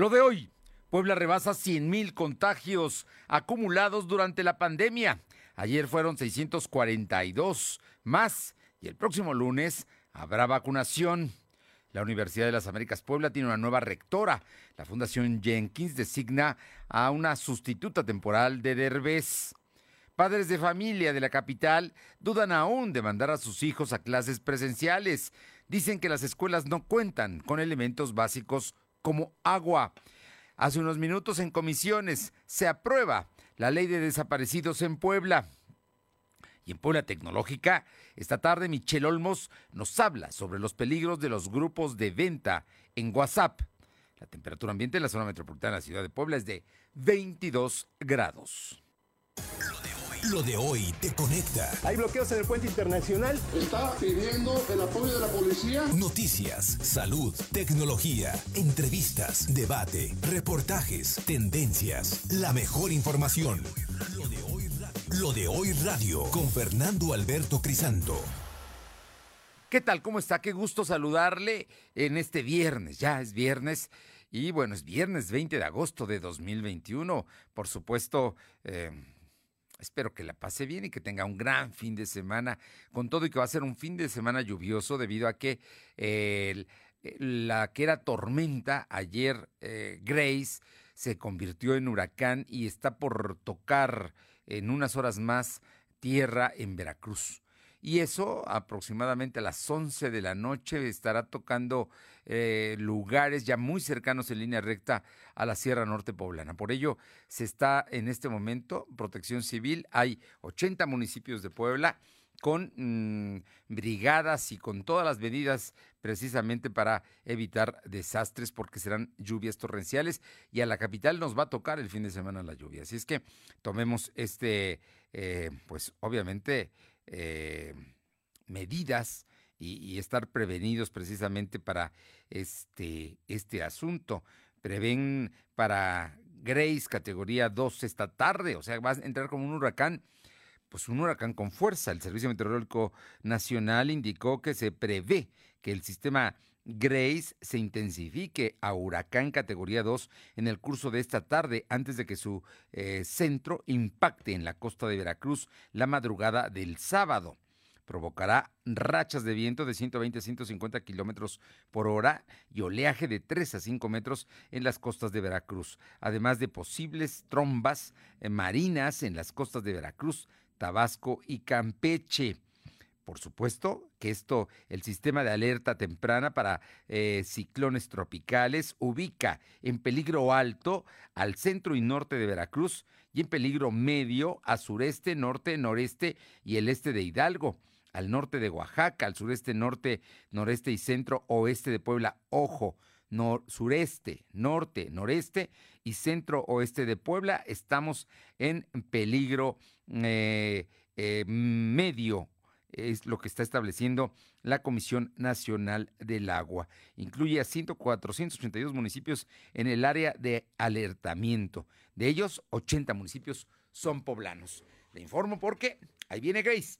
Lo de hoy, Puebla rebasa 100.000 contagios acumulados durante la pandemia. Ayer fueron 642 más y el próximo lunes habrá vacunación. La Universidad de las Américas Puebla tiene una nueva rectora. La Fundación Jenkins designa a una sustituta temporal de Derbez. Padres de familia de la capital dudan aún de mandar a sus hijos a clases presenciales. Dicen que las escuelas no cuentan con elementos básicos como agua. Hace unos minutos en comisiones se aprueba la ley de desaparecidos en Puebla. Y en Puebla Tecnológica, esta tarde Michelle Olmos nos habla sobre los peligros de los grupos de venta en WhatsApp. La temperatura ambiente en la zona metropolitana de la ciudad de Puebla es de 22 grados. Lo de hoy te conecta. Hay bloqueos en el puente internacional. Está pidiendo el apoyo de la policía. Noticias, salud, tecnología, entrevistas, debate, reportajes, tendencias, la mejor información. Lo de hoy radio, Lo de hoy radio con Fernando Alberto Crisanto. ¿Qué tal? ¿Cómo está? Qué gusto saludarle en este viernes. Ya es viernes. Y bueno, es viernes 20 de agosto de 2021. Por supuesto, eh, Espero que la pase bien y que tenga un gran fin de semana, con todo y que va a ser un fin de semana lluvioso debido a que eh, la que era tormenta ayer, eh, Grace, se convirtió en huracán y está por tocar en unas horas más tierra en Veracruz y eso aproximadamente a las 11 de la noche estará tocando eh, lugares ya muy cercanos en línea recta a la Sierra Norte Poblana. Por ello, se está en este momento protección civil. Hay 80 municipios de Puebla con mm, brigadas y con todas las medidas precisamente para evitar desastres porque serán lluvias torrenciales y a la capital nos va a tocar el fin de semana la lluvia. Así es que tomemos este, eh, pues obviamente eh, medidas y, estar prevenidos precisamente para este, este asunto. Prevén para Grace categoría 2 esta tarde, o sea, va a entrar como un huracán pues un huracán con fuerza. El Servicio Meteorológico Nacional indicó que se prevé que el sistema Grace se intensifique a huracán categoría 2 en el curso de esta tarde antes de que su eh, centro impacte en la costa de Veracruz la madrugada del sábado. Provocará rachas de viento de 120 a 150 kilómetros por hora y oleaje de 3 a 5 metros en las costas de Veracruz, además de posibles trombas eh, marinas en las costas de Veracruz, Tabasco y Campeche. Por supuesto que esto, el sistema de alerta temprana para eh, ciclones tropicales ubica en peligro alto al centro y norte de Veracruz y en peligro medio a sureste, norte, noreste y el este de Hidalgo al norte de Oaxaca, al sureste, norte, noreste y centro oeste de Puebla. Ojo, sureste, norte, noreste y centro oeste de Puebla. Estamos en peligro eh, eh, medio es lo que está estableciendo la Comisión Nacional del Agua. Incluye a 482 municipios en el área de alertamiento. De ellos, 80 municipios son poblanos. Le informo porque ahí viene Grace.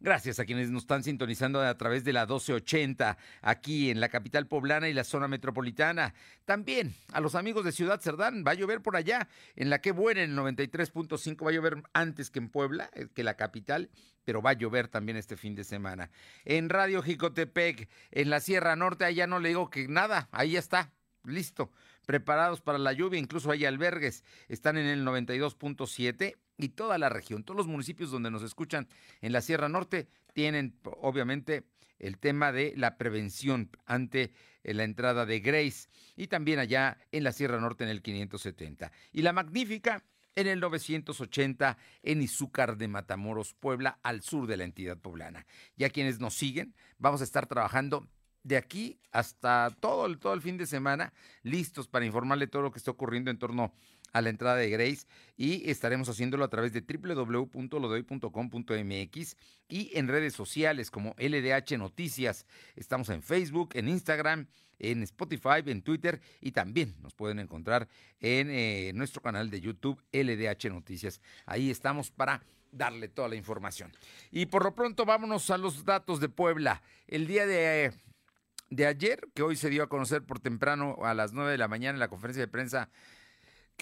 Gracias a quienes nos están sintonizando a través de la 1280 aquí en la capital poblana y la zona metropolitana. También a los amigos de Ciudad Cerdán, va a llover por allá. En la que buena, en el 93.5, va a llover antes que en Puebla, eh, que la capital, pero va a llover también este fin de semana. En Radio Jicotepec, en la Sierra Norte, allá no le digo que nada, ahí está, listo preparados para la lluvia, incluso hay albergues, están en el 92.7 y toda la región, todos los municipios donde nos escuchan en la Sierra Norte tienen obviamente el tema de la prevención ante eh, la entrada de Grace y también allá en la Sierra Norte en el 570. Y la magnífica en el 980 en Izúcar de Matamoros, Puebla, al sur de la entidad poblana. Ya quienes nos siguen, vamos a estar trabajando de aquí hasta todo el, todo el fin de semana, listos para informarle todo lo que está ocurriendo en torno a la entrada de Grace y estaremos haciéndolo a través de www.lodoy.com.mx y en redes sociales como LDH Noticias. Estamos en Facebook, en Instagram, en Spotify, en Twitter y también nos pueden encontrar en eh, nuestro canal de YouTube LDH Noticias. Ahí estamos para darle toda la información. Y por lo pronto vámonos a los datos de Puebla. El día de de ayer, que hoy se dio a conocer por temprano a las 9 de la mañana en la conferencia de prensa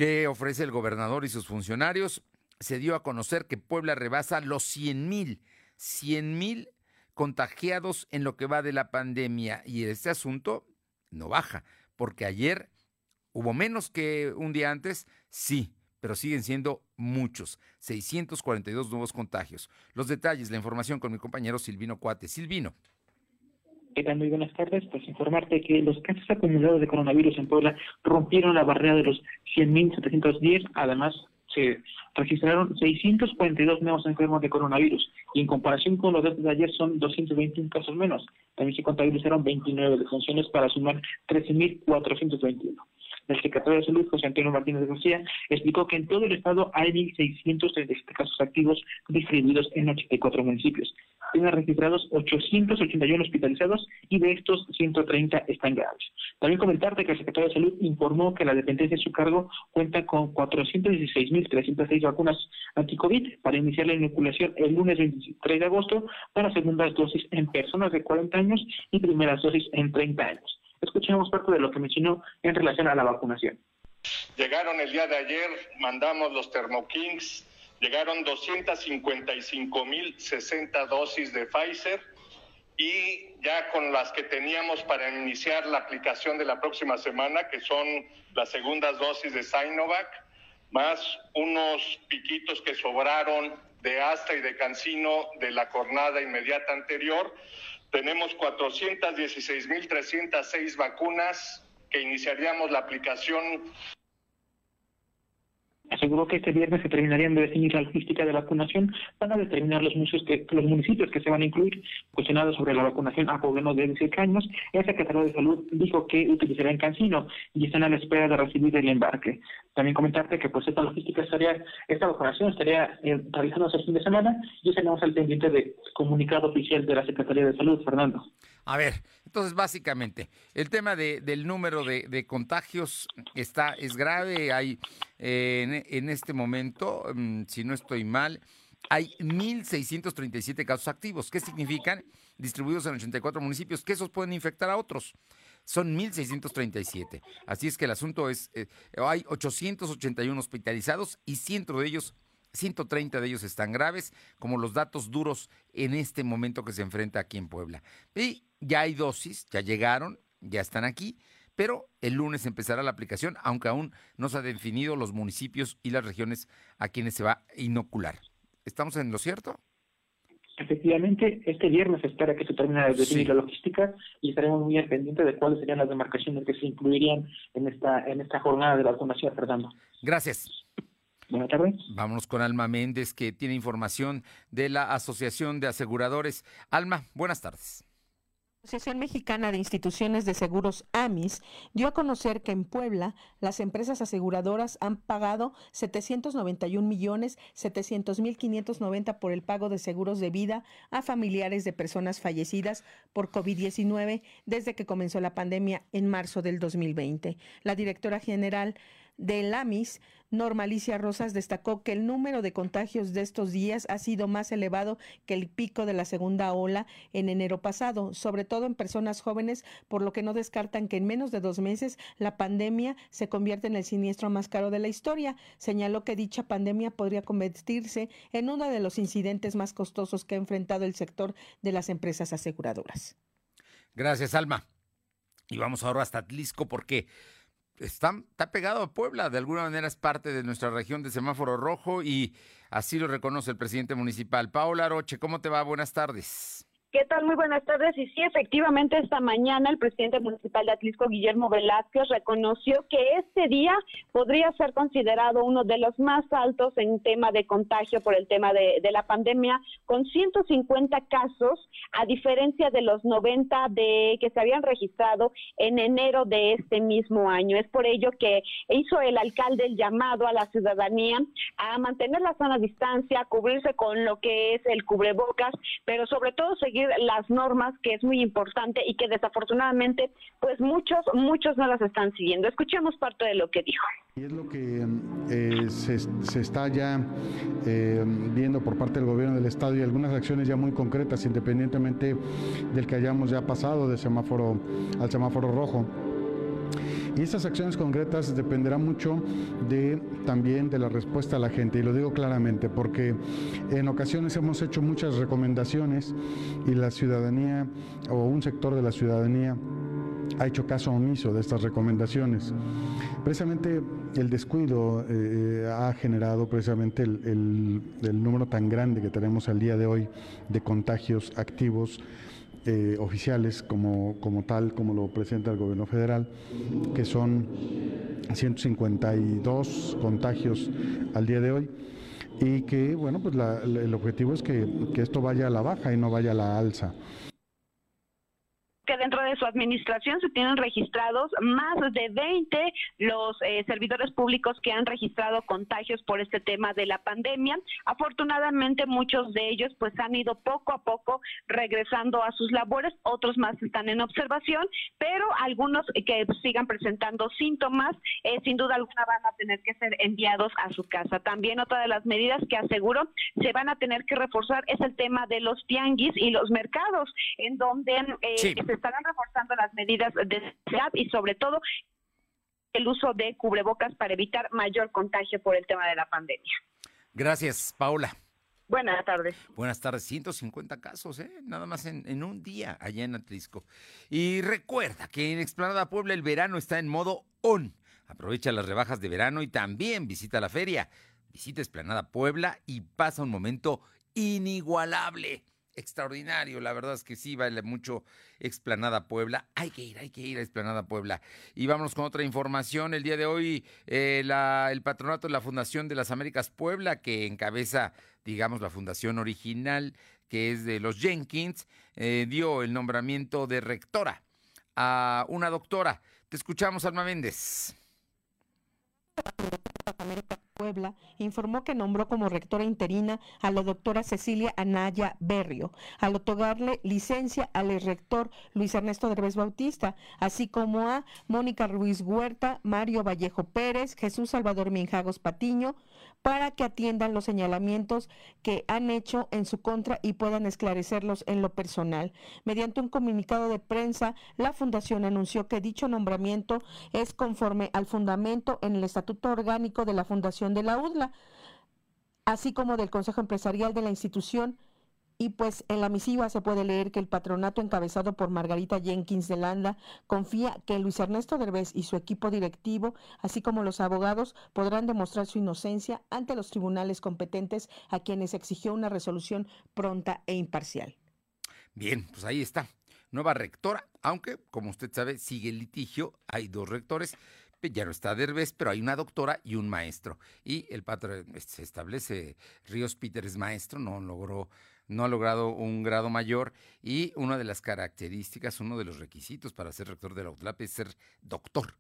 que ofrece el gobernador y sus funcionarios, se dio a conocer que Puebla rebasa los 100 mil, 100 mil contagiados en lo que va de la pandemia. Y este asunto no baja, porque ayer hubo menos que un día antes, sí, pero siguen siendo muchos, 642 nuevos contagios. Los detalles, la información con mi compañero Silvino Cuate. Silvino. Muy buenas tardes. Pues informarte que los casos acumulados de coronavirus en Puebla rompieron la barrera de los 100.710. Además, se registraron 642 nuevos enfermos de coronavirus y en comparación con los datos de ayer son 221 casos menos. También se contabilizaron 29 defunciones para sumar 13.421. El secretario de Salud, José Antonio Martínez García, explicó que en todo el estado hay 1.637 casos activos distribuidos en 84 municipios tiene registrados 881 hospitalizados y de estos 130 están graves. También comentarte que el secretario de Salud informó que la dependencia de su cargo cuenta con 416.306 vacunas anti-COVID para iniciar la inoculación el lunes 23 de agosto para segundas dosis en personas de 40 años y primeras dosis en 30 años. Escuchemos parte de lo que mencionó en relación a la vacunación. Llegaron el día de ayer, mandamos los Thermokings Llegaron 255 mil 60 dosis de Pfizer y ya con las que teníamos para iniciar la aplicación de la próxima semana, que son las segundas dosis de Sinovac, más unos piquitos que sobraron de Astra y de Cancino de la jornada inmediata anterior, tenemos 416.306 vacunas que iniciaríamos la aplicación aseguró que este viernes se terminarían de definir la logística de vacunación para determinar los municipios que, los municipios que se van a incluir. Cuestionado sobre la vacunación a poblanos de 18 años, el secretario de Salud dijo que utilizará en Cancino y están a la espera de recibir el embarque. También comentarte que pues esta logística estaría, esta vacunación estaría eh, realizándose el fin de semana y estaremos al pendiente de comunicado oficial de la Secretaría de Salud, Fernando. A ver, entonces básicamente el tema de, del número de, contagios está es grave. Hay eh, en, este momento, mm, si no estoy mal, hay 1.637 casos activos. ¿Qué significan? Distribuidos en 84 municipios, que esos pueden infectar a otros. Son 1.637. Así es que el asunto es, eh, hay 881 hospitalizados y 100 de ellos 130 de ellos están graves, como los datos duros en este momento que se enfrenta aquí en Puebla. Y ya hay dosis, ya llegaron, ya están aquí, pero el lunes empezará la aplicación, aunque aún no se han definido los municipios y las regiones a quienes se va a inocular. ¿Estamos en lo cierto? Efectivamente, este viernes se espera que se termine de definir la logística y estaremos muy al pendiente de cuáles serían las demarcaciones que se incluirían en esta, en esta jornada de vacunación, Fernando. Gracias. Buenas tardes. Vámonos con Alma Méndez, que tiene información de la Asociación de Aseguradores. Alma, buenas tardes. La Asociación Mexicana de Instituciones de Seguros AMIS dio a conocer que en Puebla las empresas aseguradoras han pagado 791 millones 700 mil 590 por el pago de seguros de vida a familiares de personas fallecidas por COVID-19 desde que comenzó la pandemia en marzo del 2020. La directora general del AMIS Normalicia Rosas destacó que el número de contagios de estos días ha sido más elevado que el pico de la segunda ola en enero pasado, sobre todo en personas jóvenes, por lo que no descartan que en menos de dos meses la pandemia se convierte en el siniestro más caro de la historia. Señaló que dicha pandemia podría convertirse en uno de los incidentes más costosos que ha enfrentado el sector de las empresas aseguradoras. Gracias, Alma. Y vamos ahora hasta Atlisco porque está, está pegado a Puebla, de alguna manera es parte de nuestra región de semáforo rojo y así lo reconoce el presidente municipal. Paola Roche, ¿cómo te va? Buenas tardes. ¿Qué tal? Muy buenas tardes. Y sí, efectivamente, esta mañana el presidente municipal de Atlisco, Guillermo Velázquez, reconoció que este día podría ser considerado uno de los más altos en tema de contagio por el tema de, la pandemia, con 150 casos, a diferencia de los 90 de que se habían registrado en enero de este mismo año. Es por ello que hizo el alcalde el llamado a la ciudadanía a mantener la sana distancia, cubrirse con lo que es el cubrebocas, pero sobre todo seguir las normas, que es muy importante y que desafortunadamente, pues muchos, muchos no las están siguiendo. Escuchemos parte de lo que dijo. Y es lo que eh, se, se, está ya eh, viendo por parte del gobierno del Estado y algunas acciones ya muy concretas, independientemente del que hayamos ya pasado de semáforo al semáforo rojo. Y estas acciones concretas dependerán mucho de también de la respuesta a la gente, y lo digo claramente, porque en ocasiones hemos hecho muchas recomendaciones y la ciudadanía o un sector de la ciudadanía ha hecho caso omiso de estas recomendaciones. Precisamente el descuido eh, ha generado precisamente el número tan grande que tenemos al día de hoy de contagios activos eh, oficiales como, como tal, como lo presenta el gobierno federal, que son 152 contagios al día de hoy. Y que, bueno, pues el objetivo es que, que esto vaya a la baja y no vaya a la alza que dentro de su administración se tienen registrados más de 20 los eh, servidores públicos que han registrado contagios por este tema de la pandemia. Afortunadamente muchos de ellos pues han ido poco a poco regresando a sus labores, otros más están en observación, pero algunos que sigan presentando síntomas eh, sin duda alguna van a tener que ser enviados a su casa. También otra de las medidas que aseguro se van a tener que reforzar es el tema de los tianguis y los mercados, en donde eh, se estarán reforzando las medidas de seguridad y sobre todo el uso de cubrebocas para evitar mayor contagio por el tema de la pandemia. Gracias, Paula. Buenas tardes. Buenas tardes. 150 casos, ¿eh? Nada más en, en, un día allá en Atlisco. Y recuerda que en Explanada Puebla el verano está en modo on. Aprovecha las rebajas de verano y también visita la feria. Visita Explanada Puebla y pasa un momento inigualable extraordinario. La verdad es que sí vale mucho Explanada Puebla. Hay que ir, hay que ir a Explanada Puebla. Y vámonos con otra información. El día de hoy, eh, el patronato de la Fundación de las Américas Puebla, que encabeza, digamos, la fundación original, que es de los Jenkins, eh, dio el nombramiento de rectora a una doctora. Te escuchamos, Alma Méndez. Puebla informó que nombró como rectora interina a la doctora Cecilia Anaya Berrio, al otorgarle licencia al rector Luis Ernesto Derbez Bautista, así como a Mónica Ruiz Huerta, Mario Vallejo Pérez, Jesús Salvador Minjagos Patiño, para que atiendan los señalamientos que han hecho en su contra y puedan esclarecerlos en lo personal. Mediante un comunicado de prensa, la Fundación anunció que dicho nombramiento es conforme al fundamento en el Estatuto Orgánico de la Fundación de la UDLA, así como del Consejo Empresarial de la institución. Y pues en la misiva se puede leer que el patronato encabezado por Margarita Jenkins de Landa confía que Luis Ernesto Derbez y su equipo directivo, así como los abogados, podrán demostrar su inocencia ante los tribunales competentes a quienes exigió una resolución pronta e imparcial. Bien, pues ahí está. Nueva rectora, aunque, como usted sabe, sigue el litigio. Hay dos rectores ya no está Derbez, pero hay una doctora y un maestro. Y el patrón se establece, Ríos Peter es maestro, no logró, no ha logrado un grado mayor. Y una de las características, uno de los requisitos para ser rector de la UTLAP es ser doctor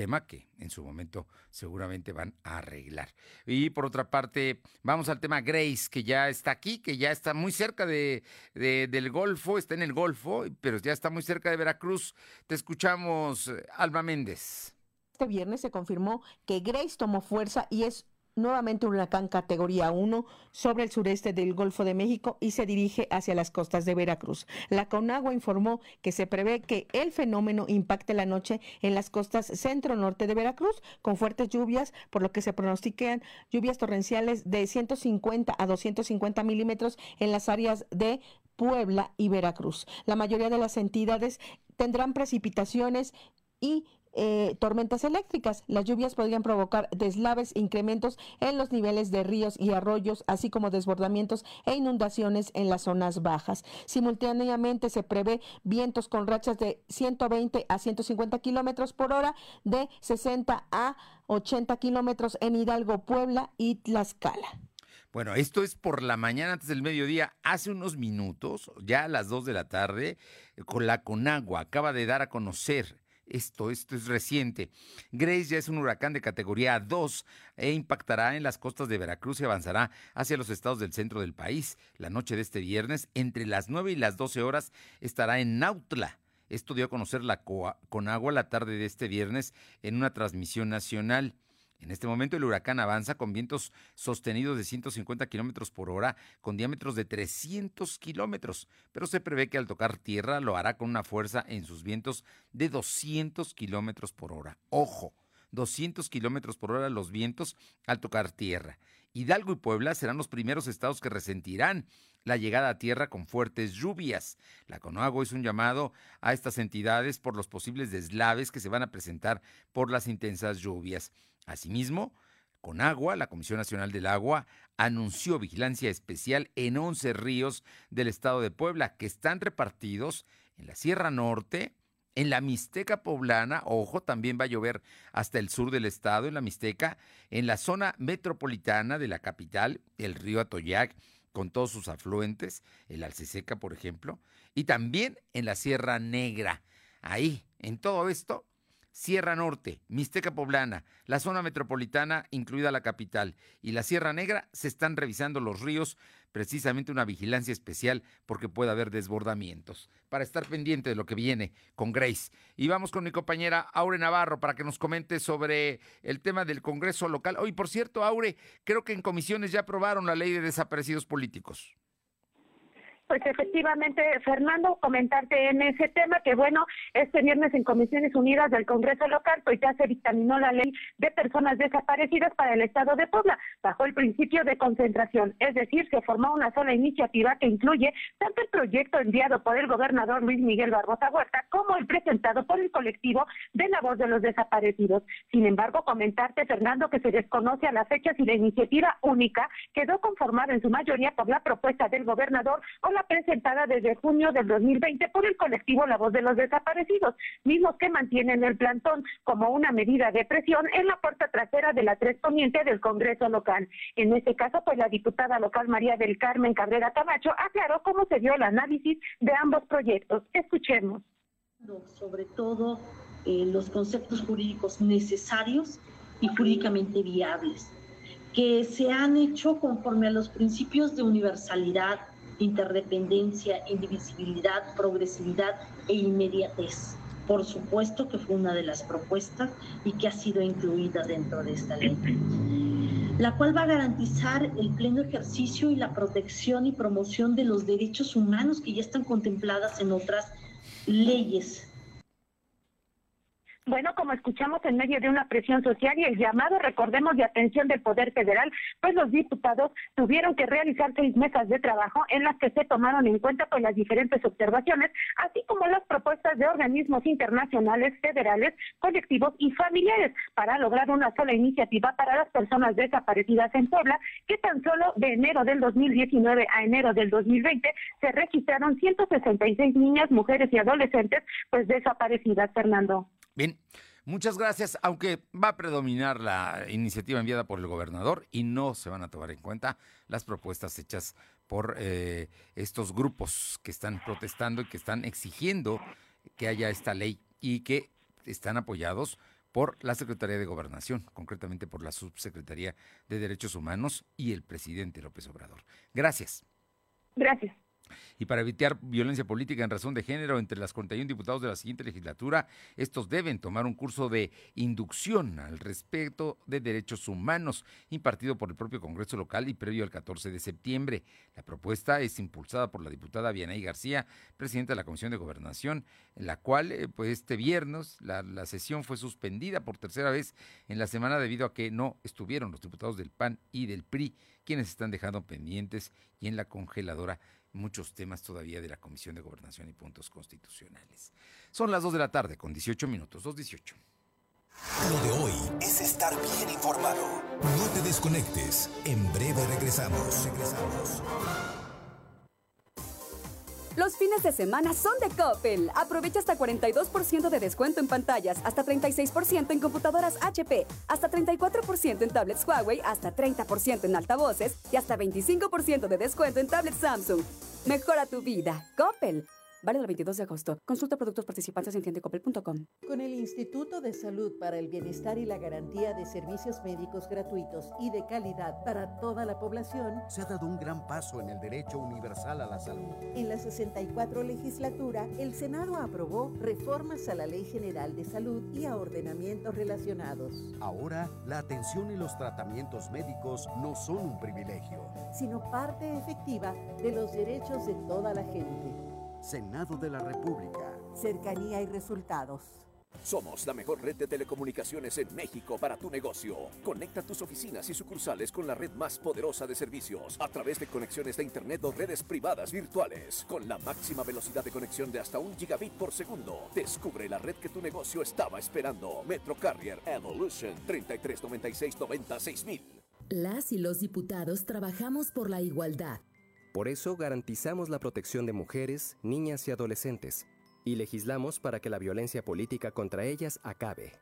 tema que en su momento seguramente van a arreglar. Y por otra parte, vamos al tema Grace, que ya está aquí, que ya está muy cerca de, del Golfo, está en el Golfo, pero ya está muy cerca de Veracruz. Te escuchamos, Alba Méndez este viernes se confirmó que Grace tomó fuerza y es nuevamente un huracán categoría 1 sobre el sureste del Golfo de México y se dirige hacia las costas de Veracruz. La Conagua informó que se prevé que el fenómeno impacte la noche en las costas centro-norte de Veracruz con fuertes lluvias, por lo que se pronostican lluvias torrenciales de 150 a 250 milímetros en las áreas de Puebla y Veracruz. La mayoría de las entidades tendrán precipitaciones y eh, tormentas eléctricas. Las lluvias podrían provocar deslaves incrementos en los niveles de ríos y arroyos, así como desbordamientos e inundaciones en las zonas bajas. Simultáneamente se prevé vientos con rachas de 120 a 150 kilómetros por hora, de 60 a 80 kilómetros en Hidalgo, Puebla y Tlaxcala. Bueno, esto es por la mañana antes del mediodía. Hace unos minutos, ya a las 2 de la tarde, con la Conagua acaba de dar a conocer Esto, esto es reciente. Grace ya es un huracán de categoría 2 e impactará en las costas de Veracruz y avanzará hacia los estados del centro del país. La noche de este viernes, entre las 9 y las 12 horas, estará en Nautla. Esto dio a conocer la Conagua la tarde de este viernes en una transmisión nacional. En este momento el huracán avanza con vientos sostenidos de 150 kilómetros por hora con diámetros de 300 kilómetros, pero se prevé que al tocar tierra lo hará con una fuerza en sus vientos de 200 kilómetros por hora. Ojo, 200 kilómetros por hora los vientos al tocar tierra. Hidalgo y Puebla serán los primeros estados que resentirán la llegada a tierra con fuertes lluvias. La Conagua es un llamado a estas entidades por los posibles deslaves que se van a presentar por las intensas lluvias. Asimismo, con agua, la Comisión Nacional del Agua anunció vigilancia especial en 11 ríos del estado de Puebla que están repartidos en la Sierra Norte, en la Mixteca poblana, ojo, también va a llover hasta el sur del estado, en la Mixteca, en la zona metropolitana de la capital, el río Atoyac, con todos sus afluentes, el Alceseca, por ejemplo, y también en la Sierra Negra. Ahí, en todo esto, Sierra Norte, Mixteca Poblana, la zona metropolitana, incluida la capital, y la Sierra Negra, se están revisando los ríos, precisamente una vigilancia especial porque puede haber desbordamientos, para estar pendiente de lo que viene con Grace. Y vamos con mi compañera Aure Navarro para que nos comente sobre el tema del Congreso local. Hoy, por cierto, Aure, creo que en comisiones ya aprobaron la ley de desaparecidos políticos. Pues efectivamente, Fernando, comentarte en ese tema que bueno, este viernes en Comisiones Unidas del Congreso Local, pues ya se dictaminó la ley de personas desaparecidas para el Estado de Puebla, bajo el principio de concentración, es decir, se formó una sola iniciativa que incluye tanto el proyecto enviado por el gobernador Luis Miguel Barbosa Huerta como el presentado por el colectivo de la voz de los desaparecidos. Sin embargo, comentarte, Fernando, que se desconoce a las fechas y la iniciativa única quedó conformada en su mayoría por la propuesta del gobernador o la presentada desde junio del 2020 por el colectivo La Voz de los Desaparecidos, mismos que mantienen el plantón como una medida de presión en la puerta trasera de la Tres Poniente del Congreso local. En este caso, pues la diputada local María del Carmen Cabrera Camacho aclaró cómo se dio el análisis de ambos proyectos. Escuchemos. Sobre todo eh, los conceptos jurídicos necesarios y jurídicamente viables que se han hecho conforme a los principios de universalidad, interdependencia, indivisibilidad, progresividad e inmediatez. Por supuesto que fue una de las propuestas y que ha sido incluida dentro de esta ley, la cual va a garantizar el pleno ejercicio y la protección y promoción de los derechos humanos que ya están contempladas en otras leyes bueno, como escuchamos en medio de una presión social y el llamado, recordemos, de atención del Poder Federal, pues los diputados tuvieron que realizar seis mesas de trabajo en las que se tomaron en cuenta pues las diferentes observaciones, así como las propuestas de organismos internacionales, federales, colectivos y familiares para lograr una sola iniciativa para las personas desaparecidas en Puebla, que tan solo de enero del 2019 a enero del 2020 se registraron 166 niñas, mujeres y adolescentes pues desaparecidas, Fernando. Bien, muchas gracias, aunque va a predominar la iniciativa enviada por el gobernador y no se van a tomar en cuenta las propuestas hechas por eh, estos grupos que están protestando y que están exigiendo que haya esta ley y que están apoyados por la Secretaría de Gobernación, concretamente por la Subsecretaría de Derechos Humanos y el presidente López Obrador. Gracias. Gracias. Y para evitar violencia política en razón de género entre las 41 diputados de la siguiente legislatura, estos deben tomar un curso de inducción al respeto de derechos humanos impartido por el propio Congreso local y previo al 14 de septiembre. La propuesta es impulsada por la diputada Vianey García, presidenta de la Comisión de Gobernación, en la cual eh, pues este viernes la, la sesión fue suspendida por tercera vez en la semana debido a que no estuvieron los diputados del PAN y del PRI, quienes están dejando pendientes y en la congeladora muchos temas todavía de la Comisión de Gobernación y Puntos Constitucionales. Son las 2 de la tarde con 18 minutos, 2.18. Lo de hoy es estar bien informado. No te desconectes. En breve regresamos. Regresamos. Los fines de semana son de Coppel. Aprovecha hasta 42% de descuento en pantallas, hasta 36% en computadoras HP, hasta 34% en tablets Huawei, hasta 30% en altavoces y hasta 25% de descuento en tablets Samsung. Mejora tu vida. Coppel. Vale el 22 de agosto. Consulta productos participantes en tiendecopel.com. Con el Instituto de Salud para el Bienestar y la Garantía de Servicios Médicos Gratuitos y de Calidad para toda la población, se ha dado un gran paso en el derecho universal a la salud. En la 64 legislatura, el Senado aprobó reformas a la Ley General de Salud y a ordenamientos relacionados. Ahora, la atención y los tratamientos médicos no son un privilegio, sino parte efectiva de los derechos de toda la gente. Senado de la República. Cercanía y resultados. Somos la mejor red de telecomunicaciones en México para tu negocio. Conecta tus oficinas y sucursales con la red más poderosa de servicios a través de conexiones de Internet o redes privadas virtuales. Con la máxima velocidad de conexión de hasta un gigabit por segundo. Descubre la red que tu negocio estaba esperando. Metro Carrier Evolution 3396 Las y los diputados trabajamos por la igualdad por eso garantizamos la protección de mujeres, niñas y adolescentes, y legislamos para que la violencia política contra ellas acabe.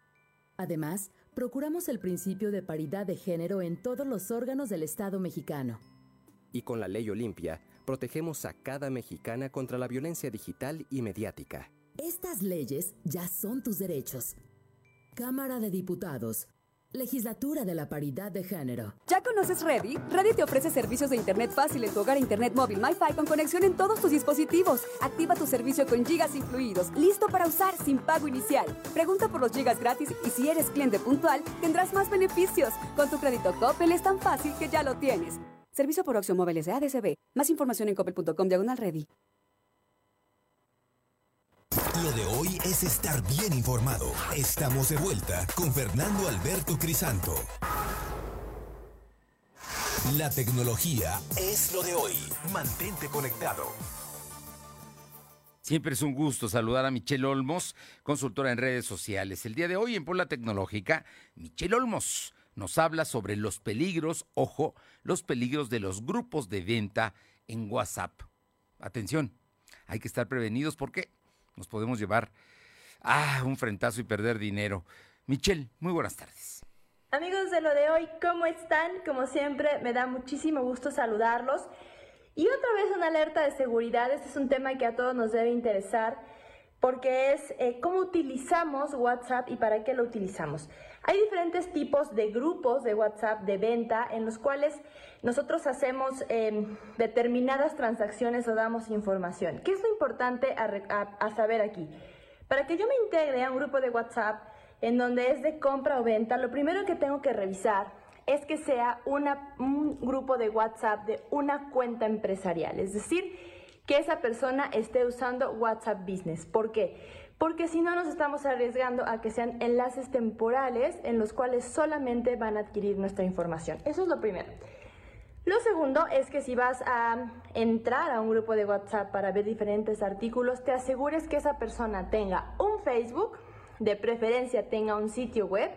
Además, procuramos el principio de paridad de género en todos los órganos del Estado mexicano. Y con la ley Olimpia, protegemos a cada mexicana contra la violencia digital y mediática. Estas leyes ya son tus derechos. Cámara de Diputados, Legislatura de la Paridad de Género. ¿Ya conoces Ready? Ready te ofrece servicios de Internet fácil en tu hogar, Internet móvil, MiFi con conexión en todos tus dispositivos. Activa tu servicio con gigas incluidos, listo para usar sin pago inicial. Pregunta por los gigas gratis y si eres cliente puntual, tendrás más beneficios. Con tu crédito Coppel es tan fácil que ya lo tienes. Servicio por opción móviles de ADCB. Más información en coppel.com diagonal ready. Lo de hoy es estar bien informado. Estamos de vuelta con Fernando Alberto Crisanto. La tecnología es lo de hoy. Mantente conectado. Siempre es un gusto saludar a Michelle Olmos, consultora en redes sociales. El día de hoy en Pola Tecnológica, Michelle Olmos nos habla sobre los peligros, ojo, los peligros de los grupos de venta en WhatsApp. Atención, hay que estar prevenidos porque nos podemos llevar a un frentazo y perder dinero. Michelle, muy buenas tardes. Amigos de lo de hoy, ¿cómo están? Como siempre, me da muchísimo gusto saludarlos. Y otra vez una alerta de seguridad. Este es un tema que a todos nos debe interesar porque es eh, cómo utilizamos WhatsApp y para qué lo utilizamos. Hay diferentes tipos de grupos de WhatsApp de venta en los cuales nosotros hacemos em, determinadas transacciones o damos información. ¿Qué es lo importante a, saber aquí? Para que yo me integre a un grupo de WhatsApp en donde es de compra o venta, lo primero que tengo que revisar es que sea un grupo de WhatsApp de una cuenta empresarial, es decir, que esa persona esté usando WhatsApp Business. ¿Por qué? Porque si no nos estamos arriesgando a que sean enlaces temporales en los cuales solamente van a adquirir nuestra información. Eso es lo primero. Lo segundo es que si vas a entrar a un grupo de WhatsApp para ver diferentes artículos, te asegures que esa persona tenga un Facebook, de preferencia tenga un sitio web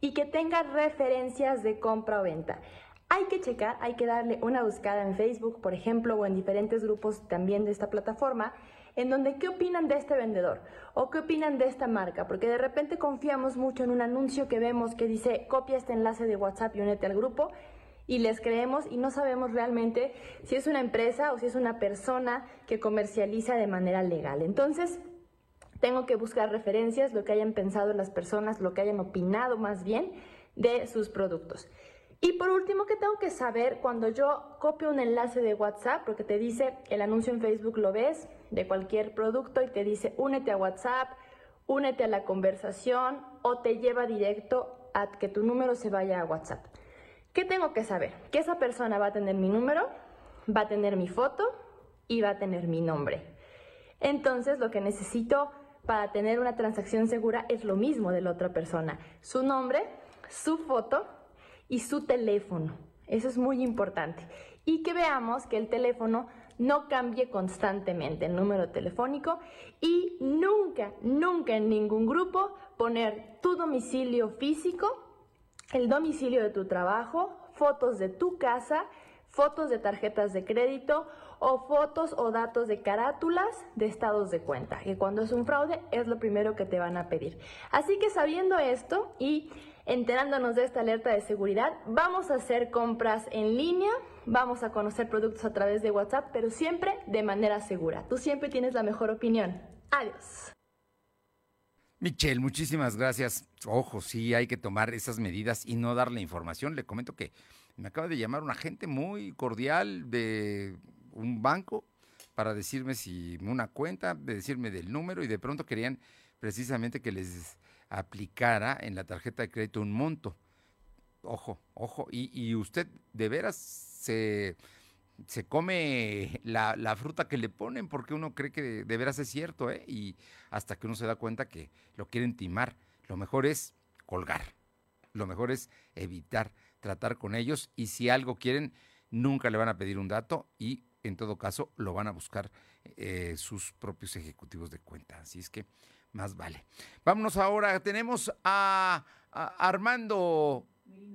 y que tenga referencias de compra o venta. Hay que checar, hay que darle una buscada en Facebook, por ejemplo, o en diferentes grupos también de esta plataforma, en donde qué opinan de este vendedor o qué opinan de esta marca, porque de repente confiamos mucho en un anuncio que vemos que dice copia este enlace de WhatsApp y únete al grupo y les creemos y no sabemos realmente si es una empresa o si es una persona que comercializa de manera legal. Entonces, tengo que buscar referencias, lo que hayan pensado las personas, lo que hayan opinado más bien de sus productos. Y por último, ¿qué tengo que saber cuando yo copio un enlace de WhatsApp? Porque te dice, el anuncio en Facebook lo ves de cualquier producto y te dice, únete a WhatsApp, únete a la conversación o te lleva directo a que tu número se vaya a WhatsApp. ¿Qué tengo que saber? Que esa persona va a tener mi número, va a tener mi foto y va a tener mi nombre. Entonces, lo que necesito para tener una transacción segura es lo mismo de la otra persona. Su nombre, su foto y su teléfono. Eso es muy importante. Y que veamos que el teléfono no cambie constantemente el número telefónico y nunca, nunca en ningún grupo poner tu domicilio físico, el domicilio de tu trabajo, fotos de tu casa, fotos de tarjetas de crédito o fotos o datos de carátulas de estados de cuenta, que cuando es un fraude es lo primero que te van a pedir. Así que sabiendo esto y enterándonos de esta alerta de seguridad. Vamos a hacer compras en línea, vamos a conocer productos a través de WhatsApp, pero siempre de manera segura. Tú siempre tienes la mejor opinión. Adiós. Michelle, muchísimas gracias. Ojo, sí, hay que tomar esas medidas y no darle información. Le comento que me acaba de llamar un agente muy cordial de un banco para decirme si una cuenta, de decirme del número y de pronto querían precisamente que les aplicara en la tarjeta de crédito un monto. Ojo, ojo, y, usted de veras se, se come la, la, fruta que le ponen porque uno cree que de, veras es cierto, ¿eh? Y hasta que uno se da cuenta que lo quieren timar. Lo mejor es colgar, lo mejor es evitar tratar con ellos y si algo quieren, nunca le van a pedir un dato y en todo caso lo van a buscar eh, sus propios ejecutivos de cuenta. Así es que más vale. Vámonos ahora, tenemos a, Armando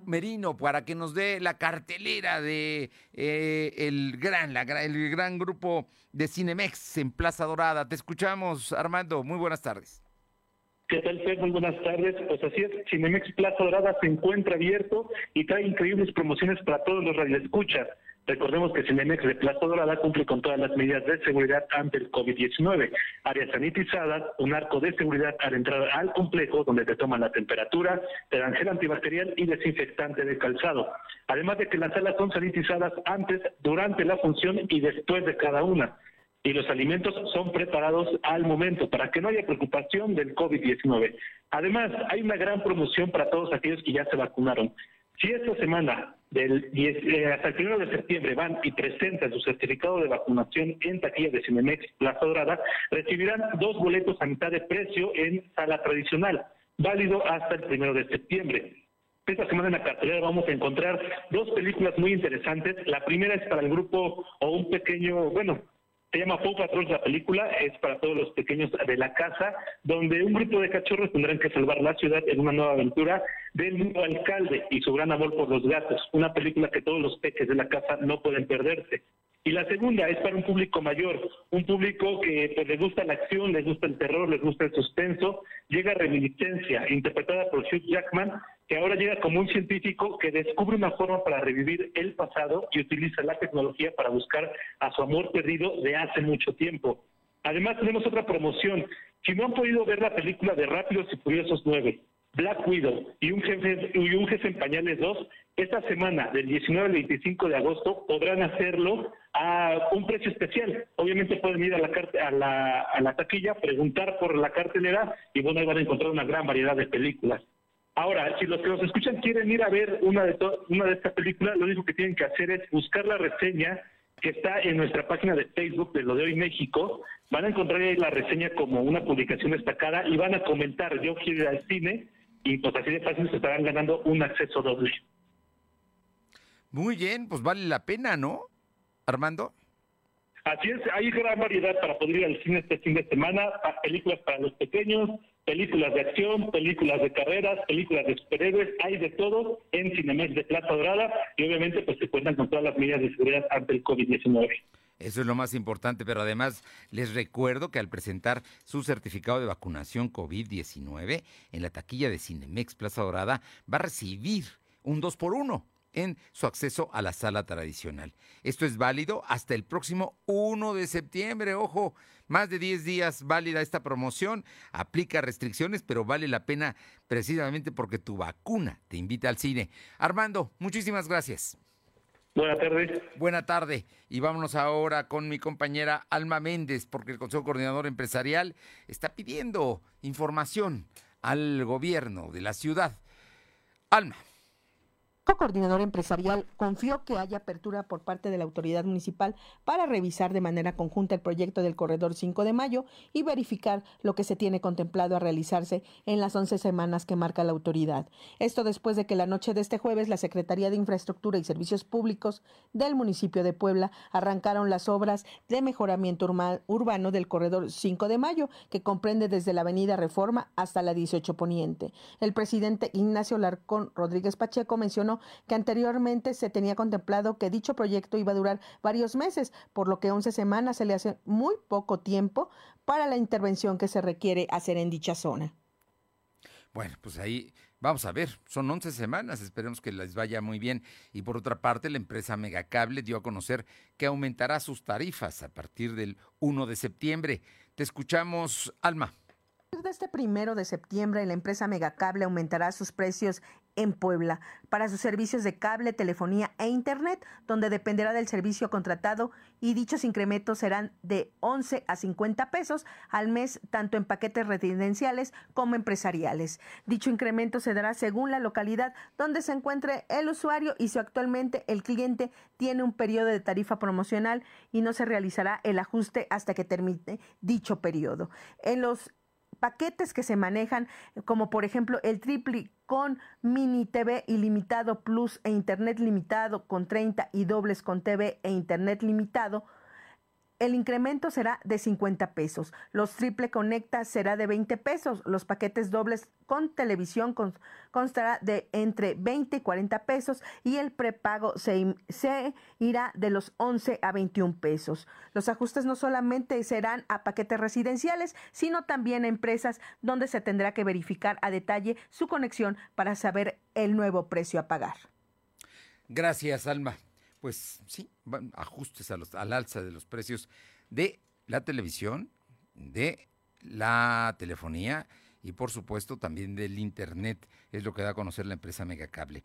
Merino para que nos dé la cartelera de eh, el gran, el gran grupo de Cinemex en Plaza Dorada. Te escuchamos, Armando. Muy buenas tardes. ¿Qué tal, Fer? Muy buenas tardes. Pues así es, Cinemex Plaza Dorada se encuentra abierto y trae increíbles promociones para todos los radioescuchas. Recordemos que Cinemex de Plaza Dorada cumple con todas las medidas de seguridad ante el COVID-19. Áreas sanitizadas, un arco de seguridad al entrar al complejo donde te toman la temperatura, te dan antibacterial y desinfectante de calzado. Además de que las salas son sanitizadas antes, durante la función y después de cada una. Y los alimentos son preparados al momento para que no haya preocupación del COVID-19. Además, hay una gran promoción para todos aquellos que ya se vacunaron. Si esta semana, del eh, hasta el 1 de septiembre, van y presentan su certificado de vacunación en taquilla de Cinemex Plaza Dorada, recibirán dos boletos a mitad de precio en sala tradicional, válido hasta el 1 de septiembre. Esta semana en la cartelera vamos a encontrar dos películas muy interesantes. La primera es para el grupo o un pequeño, bueno, se llama Paw Patrol la película, es para todos los pequeños de la casa, donde un grupo de cachorros tendrán que salvar la ciudad en una nueva aventura del nuevo alcalde y su gran amor por los gatos, una película que todos los peques de la casa no pueden perderse. Y la segunda es para un público mayor, un público que pues, le gusta la acción, le gusta el terror, le gusta el suspenso. Llega Reminiscencia, interpretada por Hugh Jackman, que ahora llega como un científico que descubre una forma para revivir el pasado y utiliza la tecnología para buscar a su amor perdido de hace mucho tiempo. Además tenemos otra promoción. Si no han podido ver la película de Rápidos y Furiosos 9, Black Widow y un jefe, y un jefe en pañales 2, esta semana, del 19 al 25 de agosto, podrán hacerlo a un precio especial. Obviamente pueden ir a la, a a la taquilla, preguntar por la cartelera y bueno, ahí van a encontrar una gran variedad de películas. Ahora, si los que nos escuchan quieren ir a ver una de, una de estas películas, lo único que tienen que hacer es buscar la reseña que está en nuestra página de Facebook de Lo de Hoy México. Van a encontrar ahí la reseña como una publicación destacada y van a comentar, yo quiero ir al cine, y pues así de fácil se estarán ganando un acceso doble. Muy bien, pues vale la pena, ¿no, Armando? Así es, hay gran variedad para poder ir al cine este fin de semana, películas para los pequeños, películas de acción, películas de carreras, películas de superhéroes, hay de todo en Cinemex de Plata Dorada y obviamente pues se cuentan con todas las medidas de seguridad ante el COVID-19. Eso es lo más importante, pero además les recuerdo que al presentar su certificado de vacunación COVID-19 en la taquilla de Cinemex Plaza Dorada va a recibir un 2 por 1 en su acceso a la sala tradicional. Esto es válido hasta el próximo 1 de septiembre. Ojo, más de 10 días válida esta promoción. Aplica restricciones, pero vale la pena precisamente porque tu vacuna te invita al cine. Armando, muchísimas gracias. Buenas tardes. Buena tarde. Y vámonos ahora con mi compañera Alma Méndez, porque el Consejo Coordinador Empresarial está pidiendo información al gobierno de la ciudad. Alma coordinador empresarial confió que haya apertura por parte de la autoridad municipal para revisar de manera conjunta el proyecto del corredor 5 de mayo y verificar lo que se tiene contemplado a realizarse en las 11 semanas que marca la autoridad. Esto después de que la noche de este jueves la Secretaría de Infraestructura y Servicios Públicos del municipio de Puebla arrancaron las obras de mejoramiento urbano del corredor 5 de mayo, que comprende desde la avenida Reforma hasta la 18 Poniente. El presidente Ignacio Larcón Rodríguez Pacheco mencionó que anteriormente se tenía contemplado que dicho proyecto iba a durar varios meses, por lo que 11 semanas se le hace muy poco tiempo para la intervención que se requiere hacer en dicha zona. Bueno, pues ahí Vamos a ver, son 11 semanas, esperemos que les vaya muy bien. Y por otra parte, la empresa Megacable dio a conocer que aumentará sus tarifas a partir del 1 de septiembre. Te escuchamos, Alma de este primero de septiembre, la empresa Megacable aumentará sus precios en Puebla para sus servicios de cable, telefonía e internet, donde dependerá del servicio contratado y dichos incrementos serán de 11 a 50 pesos al mes, tanto en paquetes residenciales como empresariales. Dicho incremento se dará según la localidad donde se encuentre el usuario y si actualmente el cliente tiene un periodo de tarifa promocional y no se realizará el ajuste hasta que termine dicho periodo. En los paquetes que se manejan, como por ejemplo el triple con mini TV ilimitado plus e internet limitado con 30 y dobles con TV e internet limitado, el incremento será de 50 pesos. Los triple conecta será de 20 pesos. Los paquetes dobles con televisión constará de entre 20 y 40 pesos y el prepago se, se, irá de los 11 a 21 pesos. Los ajustes no solamente serán a paquetes residenciales, sino también a empresas donde se tendrá que verificar a detalle su conexión para saber el nuevo precio a pagar. Gracias, Alma pues sí, ajustes al alza de los precios de la televisión, de la telefonía y por supuesto también del internet, es lo que da a conocer la empresa Megacable.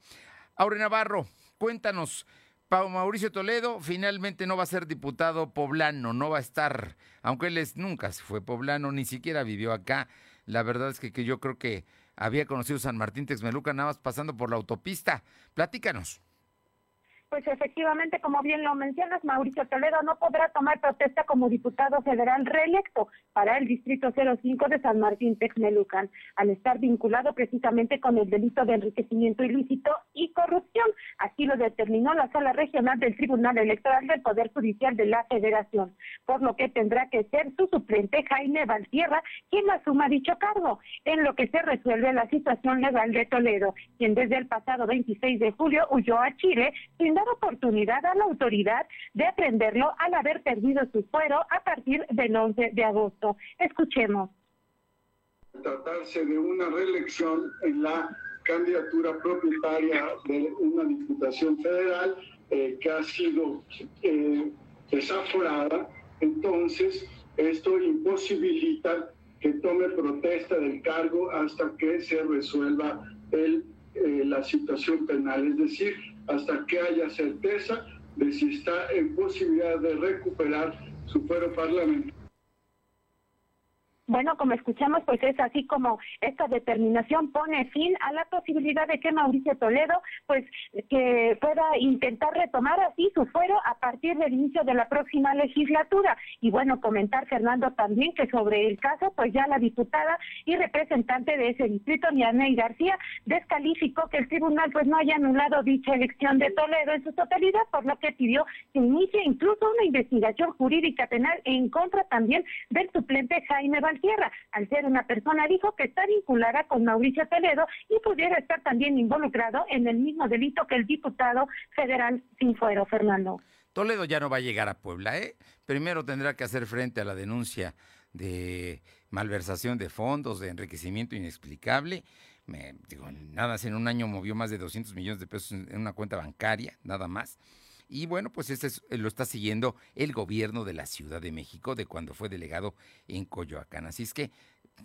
Aure Navarro, cuéntanos, Pau Mauricio Toledo finalmente no va a ser diputado poblano, no va a estar, aunque él es, nunca fue poblano, ni siquiera vivió acá. La verdad es que, que yo creo que había conocido San Martín Texmeluca nada más pasando por la autopista. Platícanos. Pues efectivamente, como bien lo mencionas, Mauricio Toledo no podrá tomar protesta como diputado federal reelecto para el Distrito 05 de San Martín Texmelucan, al estar vinculado precisamente con el delito de enriquecimiento ilícito y corrupción. Así lo determinó la Sala Regional del Tribunal Electoral del Poder Judicial de la Federación, por lo que tendrá que ser su suplente Jaime Valtierra quien asuma dicho cargo, en lo que se resuelve la situación legal de Toledo, quien desde el pasado 26 de julio huyó a Chile sin dar oportunidad a la autoridad de aprenderlo al haber perdido su fuero a partir del 11 de agosto. Escuchemos. Tratarse de una reelección en la candidatura propietaria de una diputación federal eh, que ha sido eh, desaforada, entonces esto imposibilita que tome protesta del cargo hasta que se resuelva el, eh, la situación penal. Es decir, hasta que haya certeza de si está en posibilidad de recuperar su fuero parlamentario bueno, como escuchamos, pues es así como esta determinación pone fin a la posibilidad de que Mauricio Toledo, pues que pueda intentar retomar así su fuero a partir del inicio de la próxima legislatura. Y bueno, comentar, Fernando, también que sobre el caso, pues ya la diputada y representante de ese distrito, Nianey García, descalificó que el tribunal pues no haya anulado dicha elección de Toledo en su totalidad, por lo que pidió que inicie incluso una investigación jurídica penal en contra también del suplente Jaime Val tierra, al ser una persona, dijo que está vinculada con Mauricio Toledo y pudiera estar también involucrado en el mismo delito que el diputado federal sin fuero, Fernando. Toledo ya no va a llegar a Puebla, ¿eh? Primero tendrá que hacer frente a la denuncia de malversación de fondos, de enriquecimiento inexplicable. Me, digo, nada, en un año movió más de 200 millones de pesos en una cuenta bancaria, nada más. Y bueno, pues este lo está siguiendo el gobierno de la Ciudad de México de cuando fue delegado en Coyoacán. Así es que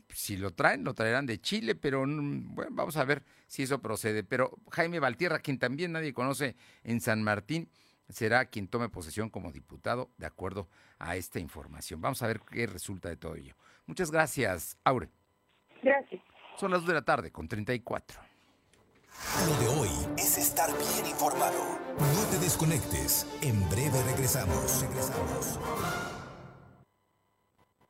si lo traen, lo traerán de Chile, pero mm, bueno, vamos a ver si eso procede. Pero Jaime Valtierra, quien también nadie conoce en San Martín, será quien tome posesión como diputado de acuerdo a esta información. Vamos a ver qué resulta de todo ello. Muchas gracias, Aure. Gracias. Son las 2 de la tarde con 34. Lo de hoy es estar bien informado. No te desconectes. En breve regresamos. Regresamos.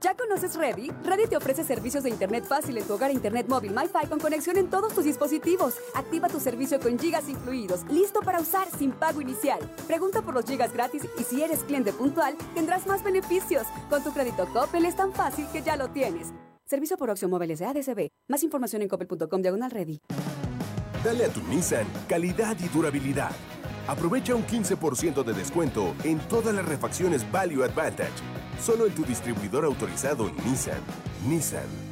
¿Ya conoces Ready? Ready te ofrece servicios de Internet fácil en tu hogar, Internet móvil, MyFi con conexión en todos tus dispositivos. Activa tu servicio con gigas incluidos, listo para usar sin pago inicial. Pregunta por los gigas gratis y si eres cliente puntual, tendrás más beneficios. Con tu crédito Coppel es tan fácil que ya lo tienes. Servicio por opción móviles de ADCB. Más información en coppel.com diagonal ready. Dale a tu Nissan calidad y durabilidad. Aprovecha un 15% de descuento en todas las refacciones Value Advantage. Solo en tu distribuidor autorizado Nissan. Nissan.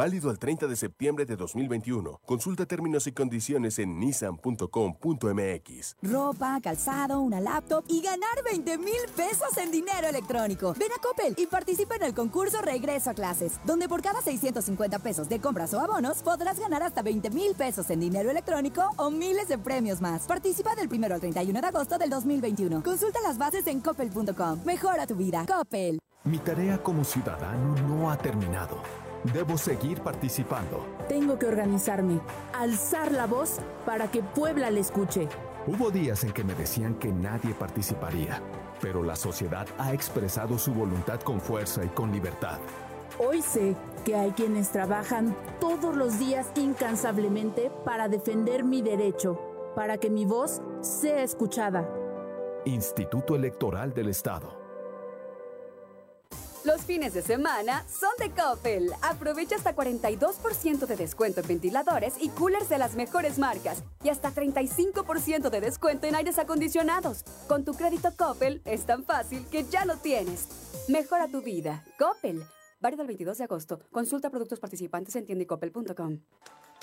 Válido al 30 de septiembre de 2021. Consulta términos y condiciones en nissan.com.mx. Ropa, calzado, una laptop y ganar 20 mil pesos en dinero electrónico. Ven a Coppel y participa en el concurso Regreso a Clases, donde por cada 650 pesos de compras o abonos podrás ganar hasta 20 mil pesos en dinero electrónico o miles de premios más. Participa del 1 al 31 de agosto del 2021. Consulta las bases en coppel.com. Mejora tu vida. Coppel. Mi tarea como ciudadano no ha terminado. Debo seguir participando. Tengo que organizarme, alzar la voz para que Puebla le escuche. Hubo días en que me decían que nadie participaría, pero la sociedad ha expresado su voluntad con fuerza y con libertad. Hoy sé que hay quienes trabajan todos los días incansablemente para defender mi derecho, para que mi voz sea escuchada. Instituto Electoral del Estado. Los fines de semana son de Coppel. Aprovecha hasta 42% de descuento en ventiladores y coolers de las mejores marcas y hasta 35% de descuento en aires acondicionados. Con tu crédito Coppel es tan fácil que ya lo tienes. Mejora tu vida. Coppel. Válido el 22 de agosto. Consulta productos participantes en tiendicoppel.com.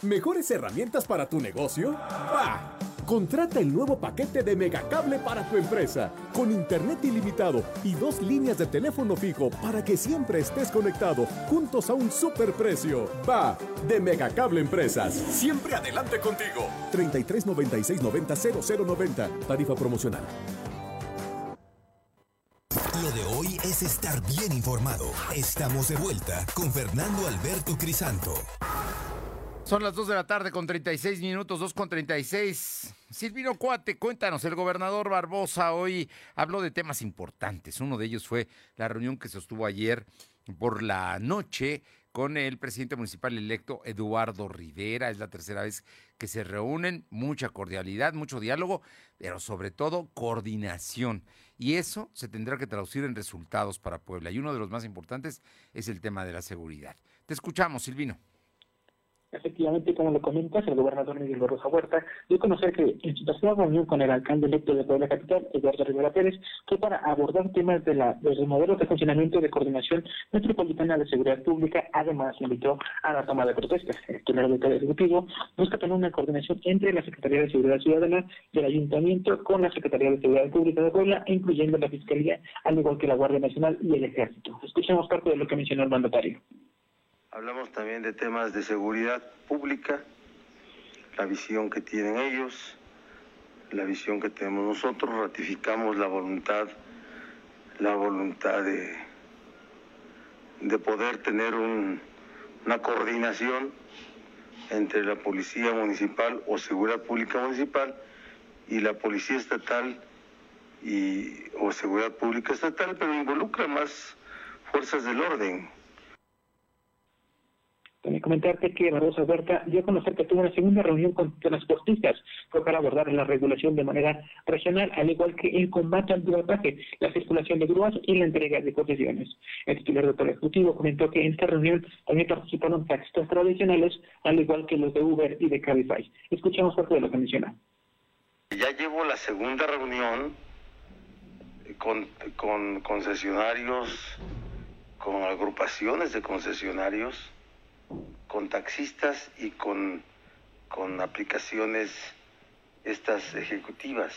¿Mejores herramientas para tu negocio? ¡Bah! Contrata el nuevo paquete de Megacable para tu empresa, con internet ilimitado y dos líneas de teléfono fijo para que siempre estés conectado, juntos a un superprecio. Va, de Megacable Empresas. Siempre adelante contigo. 33 96 90 0090. Tarifa promocional. Lo de hoy es estar bien informado. Estamos de vuelta con Fernando Alberto Crisanto. Son las 2 de la tarde con 36 minutos, 2 con 36. Silvino Cuate, cuéntanos, el gobernador Barbosa hoy habló de temas importantes. Uno de ellos fue la reunión que sostuvo ayer por la noche con el presidente municipal electo Eduardo Rivera. Es la tercera vez que se reúnen, mucha cordialidad, mucho diálogo, pero sobre todo coordinación. Y eso se tendrá que traducir en resultados para Puebla. Y uno de los más importantes es el tema de la seguridad. Te escuchamos, Silvino. Efectivamente, como lo comentas, el gobernador Miguel Barroso Huerta dio a conocer que en su pasada reunión con el alcalde electo de Puebla Capital, Eduardo Rivera Pérez, fue para abordar temas de, la, de los modelos de funcionamiento de coordinación metropolitana de seguridad pública. Además, invitó a la toma de protestas. El titular del Ejecutivo busca tener una coordinación entre la Secretaría de Seguridad Ciudadana del Ayuntamiento con la Secretaría de Seguridad Pública de Puebla, incluyendo la Fiscalía, al igual que la Guardia Nacional y el Ejército. Escuchemos parte de lo que mencionó el mandatario. Hablamos también de temas de seguridad pública, la visión que tienen ellos, la visión que tenemos nosotros, ratificamos la voluntad, la voluntad de, de poder tener un, una coordinación entre la policía municipal o seguridad pública municipal y la policía estatal y, o seguridad pública estatal, pero involucra más fuerzas del orden. También comentarte que Barbosa Huerta dio a conocer que tuvo una segunda reunión con transportistas. Fue para abordar la regulación de manera regional, al igual que el combate al pilotaje, la circulación de grúas y la entrega de concesiones. El titular del Ejecutivo comentó que en esta reunión también participaron taxistas tradicionales, al igual que los de Uber y de Cabify. Escuchemos parte de lo que menciona. Ya llevo la segunda reunión con, con concesionarios, con agrupaciones de concesionarios con taxistas y con, con aplicaciones estas ejecutivas.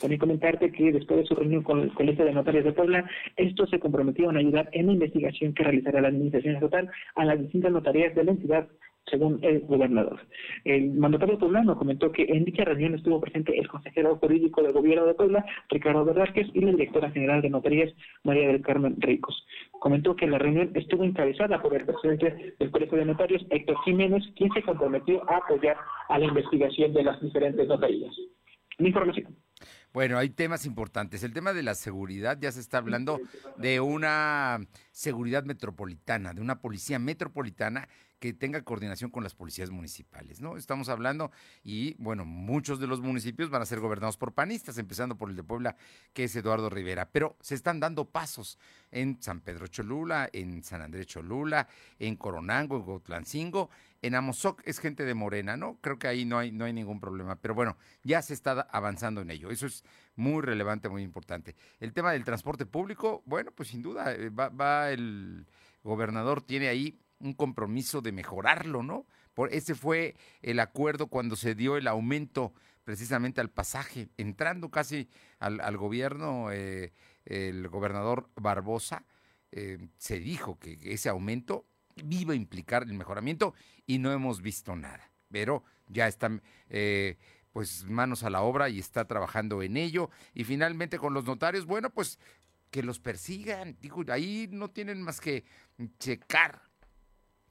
También comentarte que después de su reunión con el Colegio de Notarios de Puebla, estos se comprometieron a ayudar en la investigación que realizará la Administración Estatal a las distintas notarías de la entidad según el gobernador. El mandatario poblano comentó que en dicha reunión estuvo presente el consejero jurídico del gobierno de Puebla, Ricardo Velázquez, y la directora general de notarías, María del Carmen Ricos. Comentó que la reunión estuvo encabezada por el presidente del Colegio de Notarios, Héctor Jiménez, quien se comprometió a apoyar a la investigación de las diferentes notarías. Mi información. Bueno, hay temas importantes. El tema de la seguridad, ya se está hablando de una seguridad metropolitana, de una policía metropolitana que tenga coordinación con las policías municipales, ¿no? Estamos hablando y, bueno, muchos de los municipios van a ser gobernados por panistas, empezando por el de Puebla, que es Eduardo Rivera, pero se están dando pasos en San Pedro Cholula, en San Andrés Cholula, en Coronango, en Gotlancingo, en Amozoc es gente de Morena, ¿no? Creo que ahí no hay, no hay ningún problema, pero bueno, ya se está avanzando en ello, eso es muy relevante, muy importante. El tema del transporte público, bueno, pues sin duda, eh, va, va el gobernador tiene ahí un compromiso de mejorarlo, ¿no? Por ese fue el acuerdo cuando se dio el aumento precisamente al pasaje, entrando casi al, gobierno, eh, el gobernador Barbosa, eh, se dijo que ese aumento iba a implicar el mejoramiento y no hemos visto nada. Pero ya están eh, pues manos a la obra y está trabajando en ello. Y finalmente con los notarios, bueno, pues que los persigan. Ahí no tienen más que checar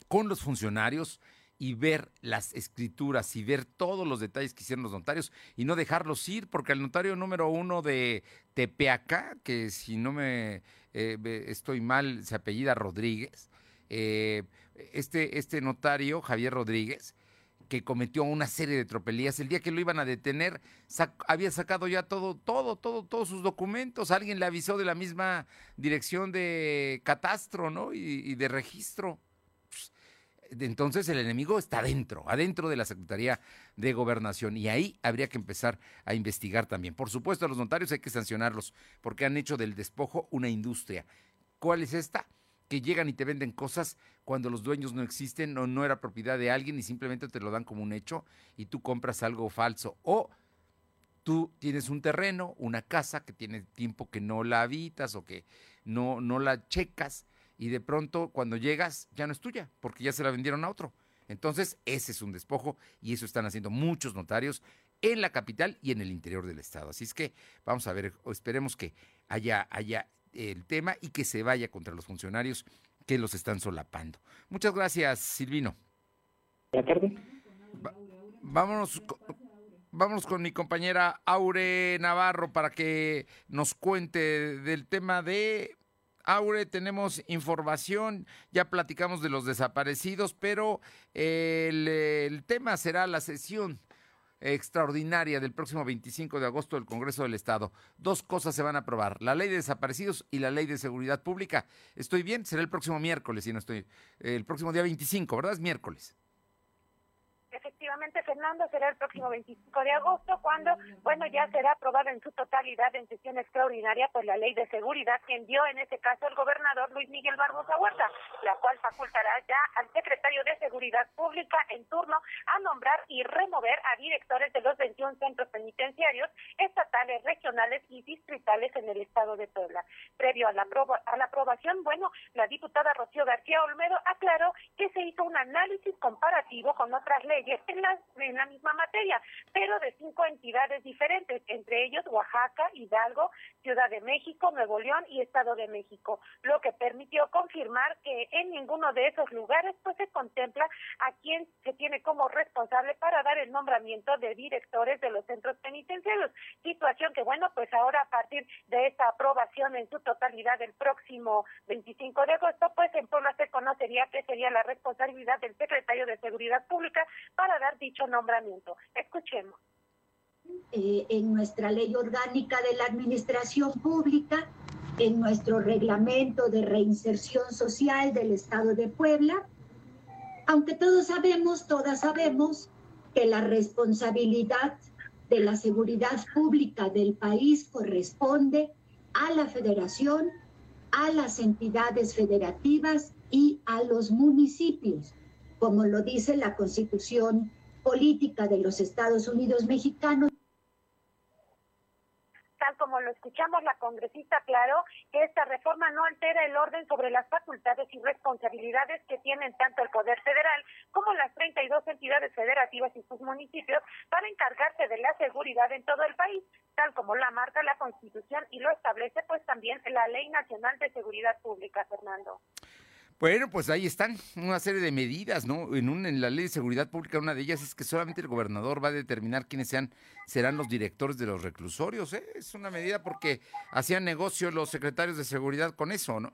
con los funcionarios y ver las escrituras y ver todos los detalles que hicieron los notarios y no dejarlos ir, porque el notario número uno de Tepeaca, que si no me eh, estoy mal, se apellida Rodríguez, eh, este, este notario, Javier Rodríguez, que cometió una serie de tropelías. El día que lo iban a detener, había sacado ya todo, todo, todo, todos sus documentos. Alguien le avisó de la misma dirección de catastro, ¿no? Y, de registro. Entonces el enemigo está adentro, adentro de la Secretaría de Gobernación. Y ahí habría que empezar a investigar también. Por supuesto, a los notarios hay que sancionarlos porque han hecho del despojo una industria. ¿Cuál es esta? que llegan y te venden cosas cuando los dueños no existen o no era propiedad de alguien y simplemente te lo dan como un hecho y tú compras algo falso. O tú tienes un terreno, una casa que tiene tiempo que no la habitas o que no, no la checas y de pronto cuando llegas ya no es tuya porque ya se la vendieron a otro. Entonces ese es un despojo y eso están haciendo muchos notarios en la capital y en el interior del estado. Así es que vamos a ver, esperemos que haya, haya el tema y que se vaya contra los funcionarios que los están solapando. Muchas gracias, Silvino. Buenas tardes. vámonos, vámonos con mi compañera Aure Navarro para que nos cuente del tema de Aure, tenemos información, ya platicamos de los desaparecidos, pero el, el tema será la sesión extraordinaria del próximo 25 de agosto del Congreso del Estado. Dos cosas se van a aprobar, la ley de desaparecidos y la ley de seguridad pública. ¿Estoy bien? Será el próximo miércoles, si no estoy, el próximo día 25, ¿verdad? Es miércoles efectivamente, Fernando, será el próximo 25 de agosto, cuando, bueno, ya será aprobada en su totalidad en sesión extraordinaria por la ley de seguridad que envió en este caso el gobernador Luis Miguel Barbosa Huerta, la cual facultará ya al secretario de Seguridad Pública en turno a nombrar y remover a directores de los 21 centros penitenciarios estatales, regionales y distritales en el estado de Puebla. Previo a la, a la aprobación, bueno, la diputada Rocío García Olmedo aclaró que se hizo un análisis comparativo con otras leyes en la misma materia, pero de cinco entidades diferentes, entre ellos Oaxaca, Hidalgo, Ciudad de México, Nuevo León y Estado de México, lo que permitió confirmar que en ninguno de esos lugares pues se contempla a quien se tiene como responsable para dar el nombramiento de directores de los centros penitenciarios, situación que bueno, pues ahora a partir de esta aprobación en su totalidad el próximo 25 de agosto, pues en Puebla se conocería que sería la responsabilidad del secretario de Seguridad Pública para dar dicho nombramiento. Escuchemos. Eh, en nuestra ley orgánica de la administración pública, en nuestro reglamento de reinserción social del Estado de Puebla, aunque todos sabemos, todas sabemos que la responsabilidad de la seguridad pública del país corresponde a la federación, a las entidades federativas y a los municipios como lo dice la Constitución Política de los Estados Unidos Mexicanos. Tal como lo escuchamos, la congresista aclaró que esta reforma no altera el orden sobre las facultades y responsabilidades que tienen tanto el Poder Federal como las 32 entidades federativas y sus municipios para encargarse de la seguridad en todo el país, tal como la marca la Constitución y lo establece pues también la Ley Nacional de Seguridad Pública, Fernando. Bueno, pues ahí están una serie de medidas, ¿no? En, un, en la ley de seguridad pública, una de ellas es que solamente el gobernador va a determinar quiénes sean, serán los directores de los reclusorios. ¿eh? Es una medida porque hacían negocio los secretarios de seguridad con eso, ¿no?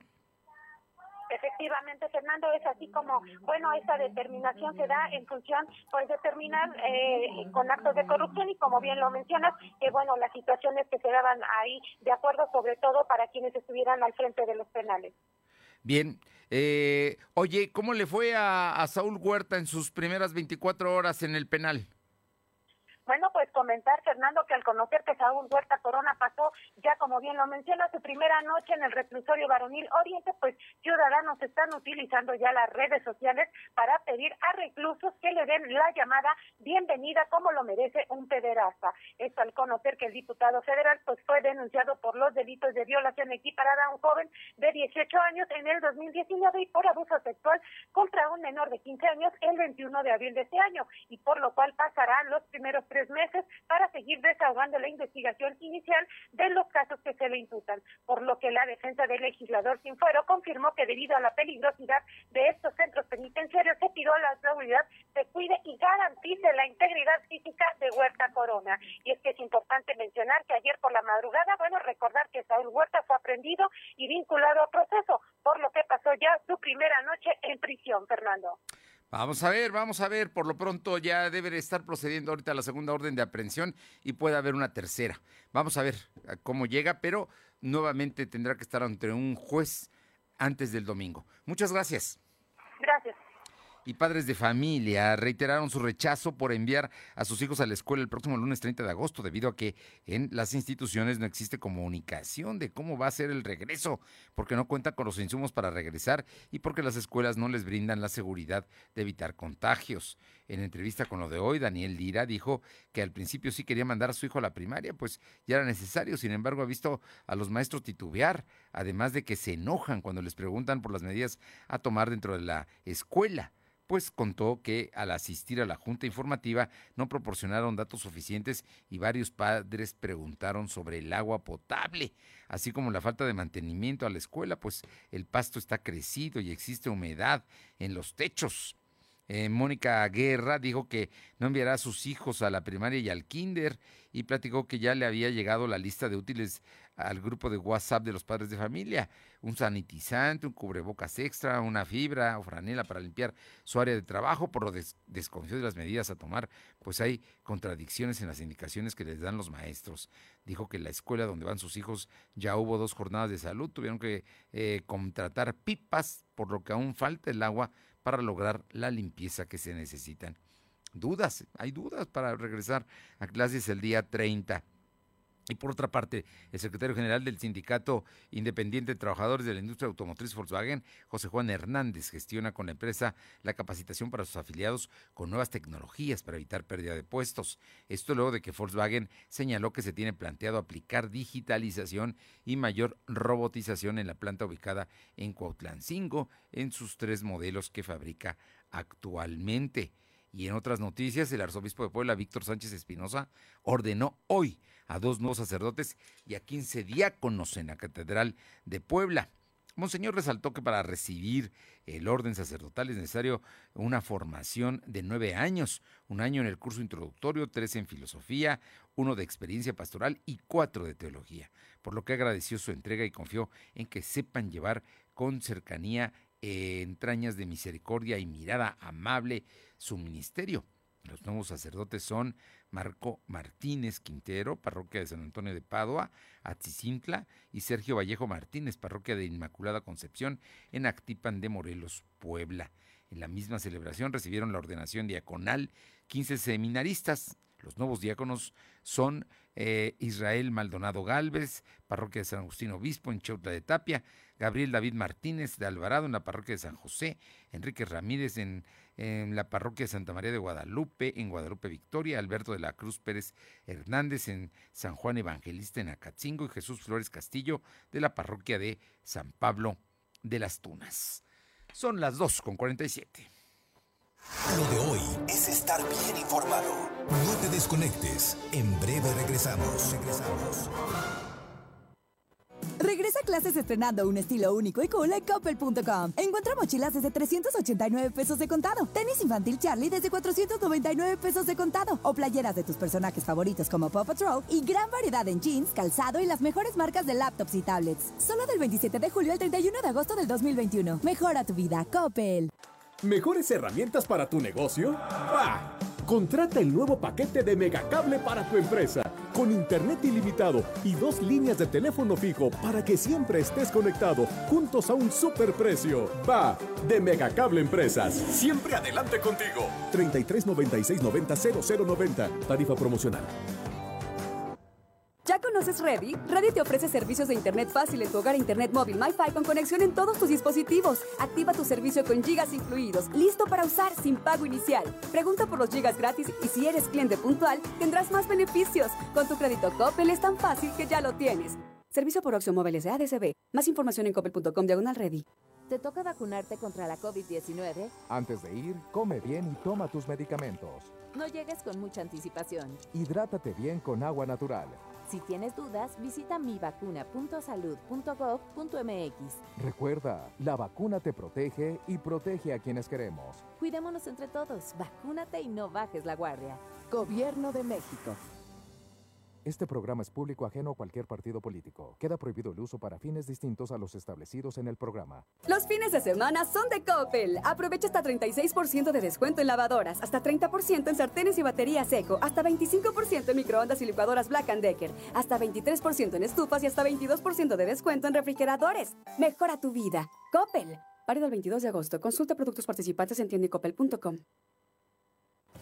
Efectivamente, Fernando, es así como, bueno, esta determinación se da en función, pues, determinar eh, con actos de corrupción y como bien lo mencionas, que, bueno, las situaciones que se daban ahí, de acuerdo sobre todo para quienes estuvieran al frente de los penales. Bien. Eh, oye, ¿cómo le fue a, Saúl Huerta en sus primeras 24 horas en el penal? Bueno, pues comentar, Fernando, que al conocer que Saúl Huerta Corona pasó, ya como bien lo menciona, su primera noche en el reclusorio varonil Oriente, pues ciudadanos están utilizando ya las redes sociales para pedir a reclusos que le den la llamada bienvenida como lo merece un pederasta. Esto al conocer que el diputado federal pues fue denunciado por los delitos de violación equiparada a un joven de 18 años en el 2019 y por abuso sexual contra un menor de 15 años el 21 de abril de este año y por lo cual pasarán los primeros tres meses para seguir desahogando la investigación inicial de los casos que se le imputan, por lo que la defensa del legislador sin fuero confirmó que debido a la peligrosidad de estos centros penitenciarios se pidió a la autoridad se cuide y garantice la integridad física de Huerta Corona. Y es que es importante mencionar que ayer por la madrugada, bueno, recordar que Saúl Huerta fue aprendido y vinculado a proceso, por lo que pasó ya su primera noche en prisión, Fernando. Vamos a ver, vamos a ver. Por lo pronto ya debe estar procediendo ahorita la segunda orden de aprehensión y puede haber una tercera. Vamos a ver cómo llega, pero nuevamente tendrá que estar ante un juez antes del domingo. Muchas gracias. Gracias y padres de familia reiteraron su rechazo por enviar a sus hijos a la escuela el próximo lunes 30 de agosto, debido a que en las instituciones no existe comunicación de cómo va a ser el regreso, porque no cuentan con los insumos para regresar y porque las escuelas no les brindan la seguridad de evitar contagios. En entrevista con lo de hoy, Daniel Lira dijo que al principio sí quería mandar a su hijo a la primaria, pues ya era necesario, sin embargo ha visto a los maestros titubear, además de que se enojan cuando les preguntan por las medidas a tomar dentro de la escuela pues contó que al asistir a la junta informativa no proporcionaron datos suficientes y varios padres preguntaron sobre el agua potable, así como la falta de mantenimiento a la escuela, pues el pasto está crecido y existe humedad en los techos. Eh, Mónica Guerra dijo que no enviará a sus hijos a la primaria y al kinder y platicó que ya le había llegado la lista de útiles al grupo de WhatsApp de los padres de familia. Un sanitizante, un cubrebocas extra, una fibra o franela para limpiar su área de trabajo. Por lo des de las medidas a tomar, pues hay contradicciones en las indicaciones que les dan los maestros. Dijo que en la escuela donde van sus hijos ya hubo dos jornadas de salud. Tuvieron que eh, contratar pipas, por lo que aún falta el agua para lograr la limpieza que se necesitan. Dudas, hay dudas para regresar a clases el día 30. Y por otra parte, el secretario general del Sindicato Independiente de Trabajadores de la Industria Automotriz Volkswagen, José Juan Hernández, gestiona con la empresa la capacitación para sus afiliados con nuevas tecnologías para evitar pérdida de puestos. Esto luego de que Volkswagen señaló que se tiene planteado aplicar digitalización y mayor robotización en la planta ubicada en Cuautlancingo en sus tres modelos que fabrica actualmente. Y en otras noticias, el arzobispo de Puebla, Víctor Sánchez Espinosa, ordenó hoy a dos nuevos sacerdotes y a 15 diáconos en la Catedral de Puebla. Monseñor resaltó que para recibir el orden sacerdotal es necesario una formación de nueve años, un año en el curso introductorio, tres en filosofía, uno de experiencia pastoral y cuatro de teología, por lo que agradeció su entrega y confió en que sepan llevar con cercanía entrañas de misericordia y mirada amable su ministerio. Los nuevos sacerdotes son Marco Martínez Quintero, parroquia de San Antonio de Padua, Atzicintla, y Sergio Vallejo Martínez, parroquia de Inmaculada Concepción, en Actipan de Morelos, Puebla. En la misma celebración recibieron la ordenación diaconal 15 seminaristas. Los nuevos diáconos son eh, Israel Maldonado Galvez, parroquia de San Agustín Obispo, en Chautla de Tapia, Gabriel David Martínez de Alvarado en la parroquia de San José, Enrique Ramírez en, la parroquia de Santa María de Guadalupe, en Guadalupe Victoria, Alberto de la Cruz Pérez Hernández en San Juan Evangelista en Acatzingo y Jesús Flores Castillo de la parroquia de San Pablo de las Tunas. Son las 2 con 47. Lo de hoy es estar bien informado. No te desconectes. En breve regresamos. Regresamos. Regresa a clases estrenando un estilo único y cool en Coppel.com. Encuentra mochilas desde 389 pesos de contado, tenis infantil Charlie desde 499 pesos de contado, o playeras de tus personajes favoritos como Paw Patrol y gran variedad en jeans, calzado y las mejores marcas de laptops y tablets. Solo del 27 de julio al 31 de agosto del 2021. Mejora tu vida, Coppel. ¿Mejores herramientas para tu negocio? ¡Bah! Contrata el nuevo paquete de Megacable para tu empresa con internet ilimitado y dos líneas de teléfono fijo para que siempre estés conectado, juntos a un superprecio. Va de Megacable Empresas. Siempre adelante contigo. 33 96 90 0090. Tarifa promocional. ¿Ya conoces Ready? Ready te ofrece servicios de internet fácil en tu hogar, internet móvil, MiFi con conexión en todos tus dispositivos. Activa tu servicio con gigas incluidos, listo para usar sin pago inicial. Pregunta por los gigas gratis y si eres cliente puntual, tendrás más beneficios. Con tu crédito Coppel es tan fácil que ya lo tienes. Servicio por Oxxo Móviles de ADCB. Más información en coppel.com diagonal ready. ¿Te toca vacunarte contra la COVID-19? Antes de ir, come bien y toma tus medicamentos. No llegues con mucha anticipación. Hidrátate bien con agua natural. Si tienes dudas, visita mivacuna.salud.gov.mx. Recuerda, la vacuna te protege y protege a quienes queremos. Cuidémonos entre todos, vacúnate y no bajes la guardia. Gobierno de México. Este programa es público ajeno a cualquier partido político. Queda prohibido el uso para fines distintos a los establecidos en el programa. Los fines de semana son de Coppel. Aprovecha hasta 36% de descuento en lavadoras, hasta 30% en sartenes y baterías seco, hasta 25% en microondas y licuadoras Black Decker, hasta 23% en estufas y hasta 22% de descuento en refrigeradores. Mejora tu vida. Coppel. Válido el 22 de agosto. Consulta productos participantes en tiendicoppel.com.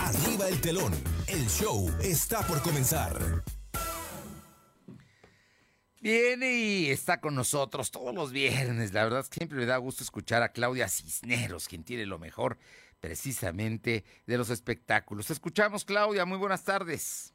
Arriba el telón. El show está por comenzar. Viene y está con nosotros todos los viernes. La verdad siempre me da gusto escuchar a Claudia Cisneros, quien tiene lo mejor precisamente de los espectáculos. Escuchamos, Claudia. Muy buenas tardes.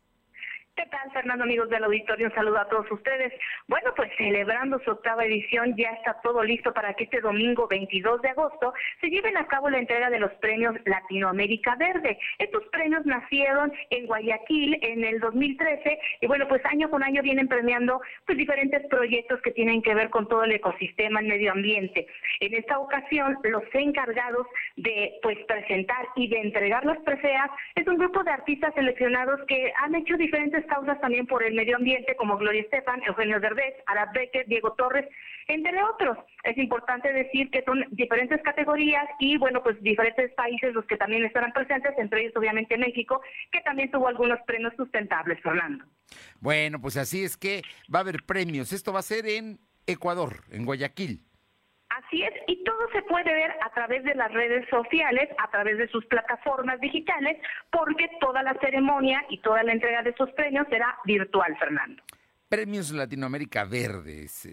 ¿Qué tal, Fernando, amigos del auditorio? Un saludo a todos ustedes. Bueno, pues celebrando su octava edición, ya está todo listo para que este domingo 22 de agosto se lleven a cabo la entrega de los premios Latinoamérica Verde. Estos premios nacieron en Guayaquil en el 2013 y bueno, pues año con año vienen premiando pues diferentes proyectos que tienen que ver con todo el ecosistema, el medio ambiente. En esta ocasión, los encargados de pues presentar y de entregar las preseas es un grupo de artistas seleccionados que han hecho diferentes causas también por el medio ambiente, como Gloria Estefan, Eugenio Derbez, Arad Becker, Diego Torres, entre otros. Es importante decir que son diferentes categorías y, bueno, pues diferentes países los que también estarán presentes, entre ellos obviamente México, que también tuvo algunos premios sustentables, Fernando. Bueno, pues así es que va a haber premios. Esto va a ser en Ecuador, en Guayaquil. Así es, y todo se puede ver a través de las redes sociales, a través de sus plataformas digitales, porque toda la ceremonia y toda la entrega de estos premios será virtual, Fernando. Premios Latinoamérica Verdes,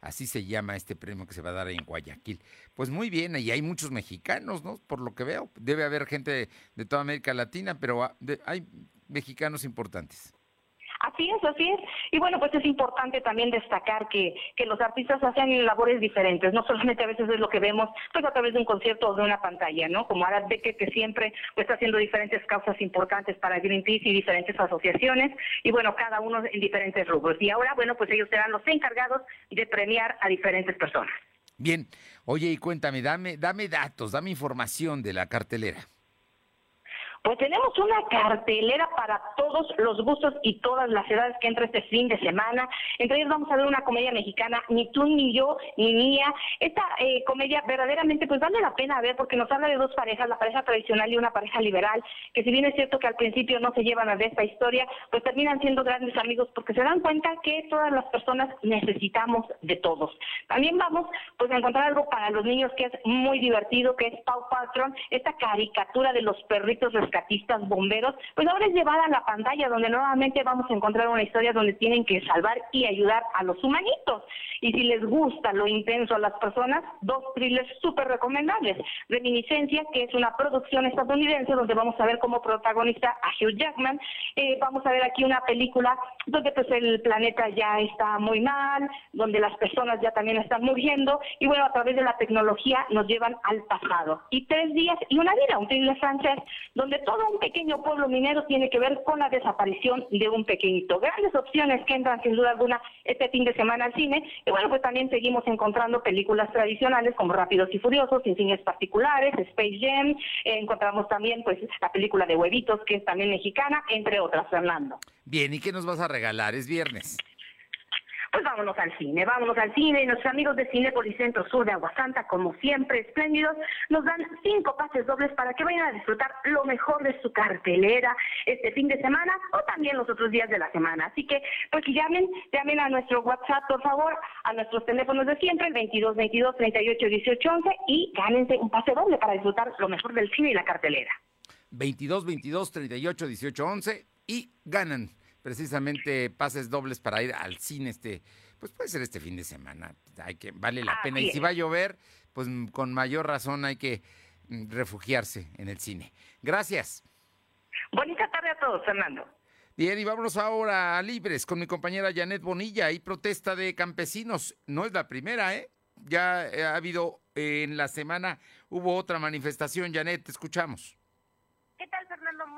así se llama este premio que se va a dar en Guayaquil. Pues muy bien, y hay muchos mexicanos, ¿no? Por lo que veo, debe haber gente de, toda América Latina, pero ah, hay mexicanos importantes. Así es, así es. Y bueno, pues es importante también destacar que, que los artistas hacen labores diferentes, no solamente a veces es lo que vemos pues a través de un concierto o de una pantalla, ¿no? Como Arad Becker, que siempre pues, está haciendo diferentes causas importantes para Greenpeace y diferentes asociaciones, y bueno, cada uno en diferentes rubros. Y ahora, bueno, pues ellos serán los encargados de premiar a diferentes personas. Bien, oye, y cuéntame, dame, dame datos, dame información de la cartelera. Pues tenemos una cartelera para todos los gustos y todas las edades que entra este fin de semana. Entre ellos vamos a ver una comedia mexicana, Ni tú, ni yo, ni mía. Esta eh, comedia verdaderamente pues vale la pena ver porque nos habla de dos parejas, la pareja tradicional y una pareja liberal, que si bien es cierto que al principio no se llevan a ver esta historia, pues terminan siendo grandes amigos porque se dan cuenta que todas las personas necesitamos de todos. También vamos pues a encontrar algo para los niños que es muy divertido, que es Pau Patron, esta caricatura de los perritos rescatistas bomberos, pues ahora es llevada a la pantalla donde nuevamente vamos a encontrar una historia donde tienen que salvar y ayudar a los humanitos. Y si les gusta lo intenso a las personas, dos thrillers súper recomendables. Reminiscencia, que es una producción estadounidense donde vamos a ver como protagonista a Hugh Jackman. Eh, vamos a ver aquí una película donde pues el planeta ya está muy mal, donde las personas ya también están muriendo y bueno, a través de la tecnología nos llevan al pasado. Y tres días y una vida, un thriller francés, donde todo un pequeño pueblo minero tiene que ver con la desaparición de un pequeñito. Grandes opciones que entran sin duda alguna este fin de semana al cine. Y bueno, pues también seguimos encontrando películas tradicionales como Rápidos y Furiosos, sin cines particulares, Space Jam. Encontramos también pues la película de Huevitos, que es también mexicana, entre otras, Fernando. Bien, ¿y qué nos vas a regalar? Es viernes pues vámonos al cine, vámonos al cine y nuestros amigos de Cine Centro Sur de Aguasanta, como siempre espléndidos, nos dan cinco pases dobles para que vayan a disfrutar lo mejor de su cartelera este fin de semana o también los otros días de la semana. Así que, pues llamen, llamen a nuestro WhatsApp, por favor, a nuestros teléfonos de siempre, el 22 22 38 18 11 y gánense un pase doble para disfrutar lo mejor del cine y la cartelera. 22 22 38 18 11 y ganan precisamente pases dobles para ir al cine este, pues puede ser este fin de semana, hay que, vale la pena. Y si va a llover, pues mm, con mayor razón hay que mm, refugiarse en el cine. Gracias. Bonita tarde a todos, Fernando. Bien, y vámonos ahora a Libres con mi compañera Janet Bonilla. Hay protesta de campesinos. No es la primera, ¿eh? Ya eh, ha habido eh, en la semana, hubo otra manifestación. Janet, te escuchamos.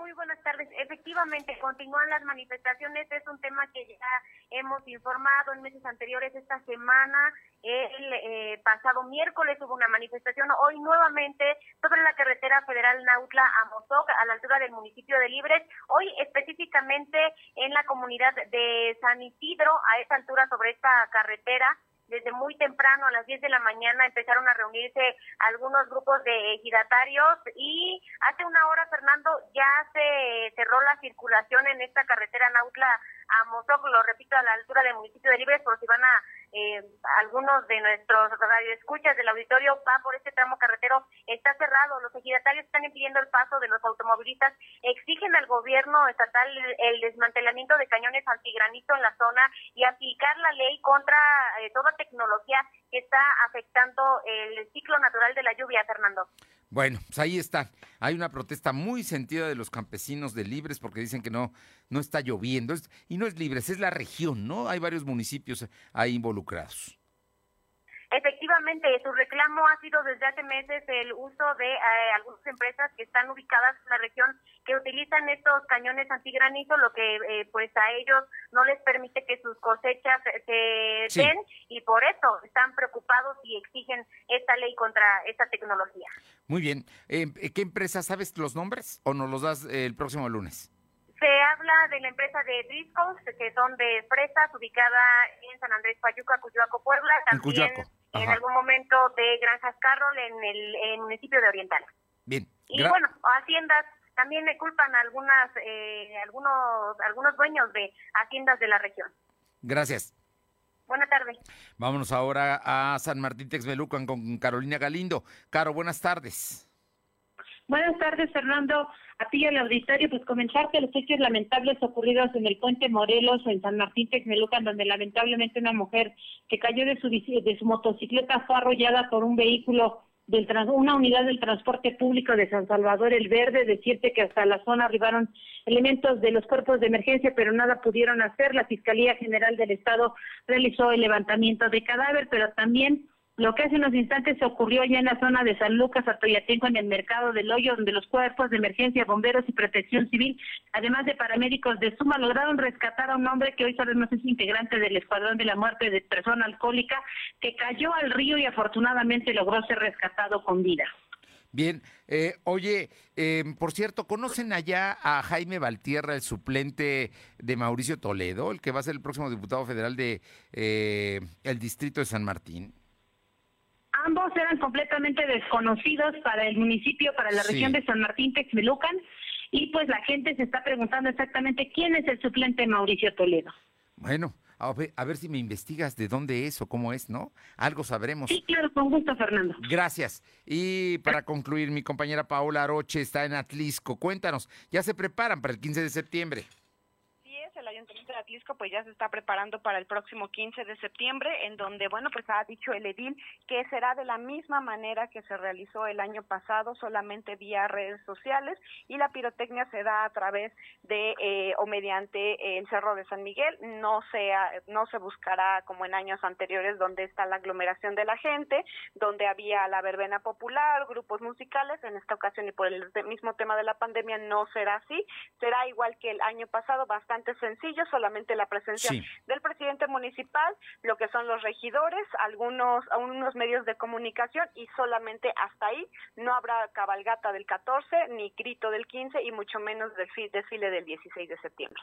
Muy buenas tardes. Efectivamente, continúan las manifestaciones. Es un tema que ya hemos informado en meses anteriores. Esta semana, el eh, pasado miércoles hubo una manifestación. Hoy nuevamente sobre la carretera federal Nautla a Mozoc, a la altura del municipio de Libres. Hoy específicamente en la comunidad de San Isidro, a esa altura sobre esta carretera desde muy temprano, a las 10 de la mañana, empezaron a reunirse algunos grupos de ejidatarios y hace una hora, Fernando, ya se cerró la circulación en esta carretera Nautla a Mozoc, lo repito, a la altura del municipio de Libres, por si van a eh, algunos de nuestros radioescuchas del auditorio va por este tramo carretero, está cerrado. Los ejidatarios están impidiendo el paso de los automovilistas, exigen al gobierno estatal el desmantelamiento de cañones antigranito en la zona y aplicar la ley contra eh, toda tecnología que está afectando el ciclo natural de la lluvia, Fernando. Bueno, pues ahí está. Hay una protesta muy sentida de los campesinos de Libres porque dicen que no, no está lloviendo. y no es Libres, es la región, ¿no? Hay varios municipios ahí involucrados. Efectivamente, su reclamo ha sido desde hace meses el uso de eh, algunas empresas que están ubicadas en la región que utilizan estos cañones antigranizo, lo que eh, pues a ellos no les permite que sus cosechas se den y por eso están preocupados y exigen esta ley contra esta tecnología. Muy bien. Eh, ¿Qué empresa sabes los nombres o nos los das el próximo lunes? Se habla de la empresa de Discos, que son de fresas, ubicada en San Andrés Payuca, Cuyoaco, Puebla. También en, algún momento de Granjas Carroll en el, municipio de Oriental. Bien. Y bueno, haciendas también le culpan a algunas, eh, algunos, algunos dueños de haciendas de la región. Gracias. Buenas tardes. Vámonos ahora a San Martín Texmelucan con Carolina Galindo. Caro, buenas tardes. Buenas tardes, Fernando. A ti al auditorio, pues comentarte los hechos lamentables ocurridos en el puente Morelos en San Martín Texmelucan, donde lamentablemente una mujer que cayó de su, de su motocicleta fue arrollada por un vehículo del una unidad del transporte público de San Salvador el Verde, decirte que hasta la zona arribaron elementos de los cuerpos de emergencia, pero nada pudieron hacer. La Fiscalía General del Estado realizó el levantamiento de cadáver, pero también lo que hace unos instantes ocurrió allá en la zona de San Lucas, Atoyatenco, en el mercado del hoyo, donde los cuerpos de emergencia, bomberos y protección civil, además de paramédicos de Suma, lograron rescatar a un hombre que hoy sabemos es integrante del Escuadrón de la Muerte de Persona Alcohólica, que cayó al río y afortunadamente logró ser rescatado con vida. Bien, eh, oye, eh, por cierto, ¿conocen allá a Jaime Valtierra, el suplente de Mauricio Toledo, el que va a ser el próximo diputado federal de eh, el distrito de San Martín? Ambos eran completamente desconocidos para el municipio, para la región de San Martín Texmelucan, y pues la gente se está preguntando exactamente quién es el suplente Mauricio Toledo. Bueno, a ver, a ver, si me investigas de dónde es o cómo es, ¿no? Algo sabremos. Sí, claro, con gusto, Fernando. Gracias. Y para concluir, mi compañera Paola Aroche está en Atlisco. Cuéntanos, ¿ya se preparan para el 15 de septiembre? Ayuntamiento de Atlisco pues ya se está preparando para el próximo 15 de septiembre, en donde, bueno, pues ha dicho el edil que será de la misma manera que se realizó el año pasado, solamente vía redes sociales, y la pirotecnia se da a través de eh, o mediante el Cerro de San Miguel, no, sea, no se buscará como en años anteriores donde está la aglomeración de la gente, donde había la verbena popular, grupos musicales, en esta ocasión y por el mismo tema de la pandemia no será así, será igual que el año pasado, bastante sencillo, solamente la presencia del presidente municipal, lo que son los regidores, algunos, algunos medios de comunicación y solamente hasta ahí no habrá cabalgata del 14 ni grito del 15 y mucho menos del desfile del 16 de septiembre.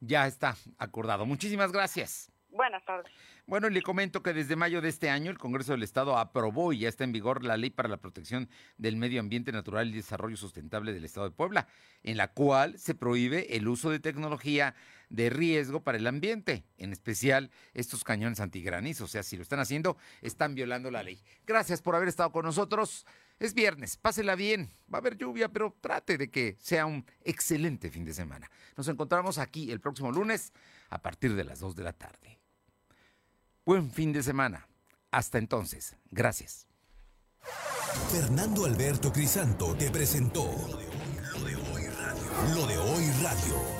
Ya está acordado. Muchísimas gracias. Buenas tardes. Bueno, le comento que desde mayo de este año el Congreso del Estado aprobó y ya está en vigor la Ley para la Protección del Medio Ambiente Natural y Desarrollo Sustentable del Estado de Puebla, en la cual se prohíbe el uso de tecnología de riesgo para el ambiente, en especial estos cañones antigranizo. O sea, si lo están haciendo, están violando la ley. Gracias por haber estado con nosotros. Es viernes, pásela bien. Va a haber lluvia, pero trate de que sea un excelente fin de semana. Nos encontramos aquí el próximo lunes a partir de las 2 de la tarde. Buen fin de semana. Hasta entonces. Gracias. Fernando Alberto Crisanto te presentó Lo de hoy radio. Lo de hoy radio.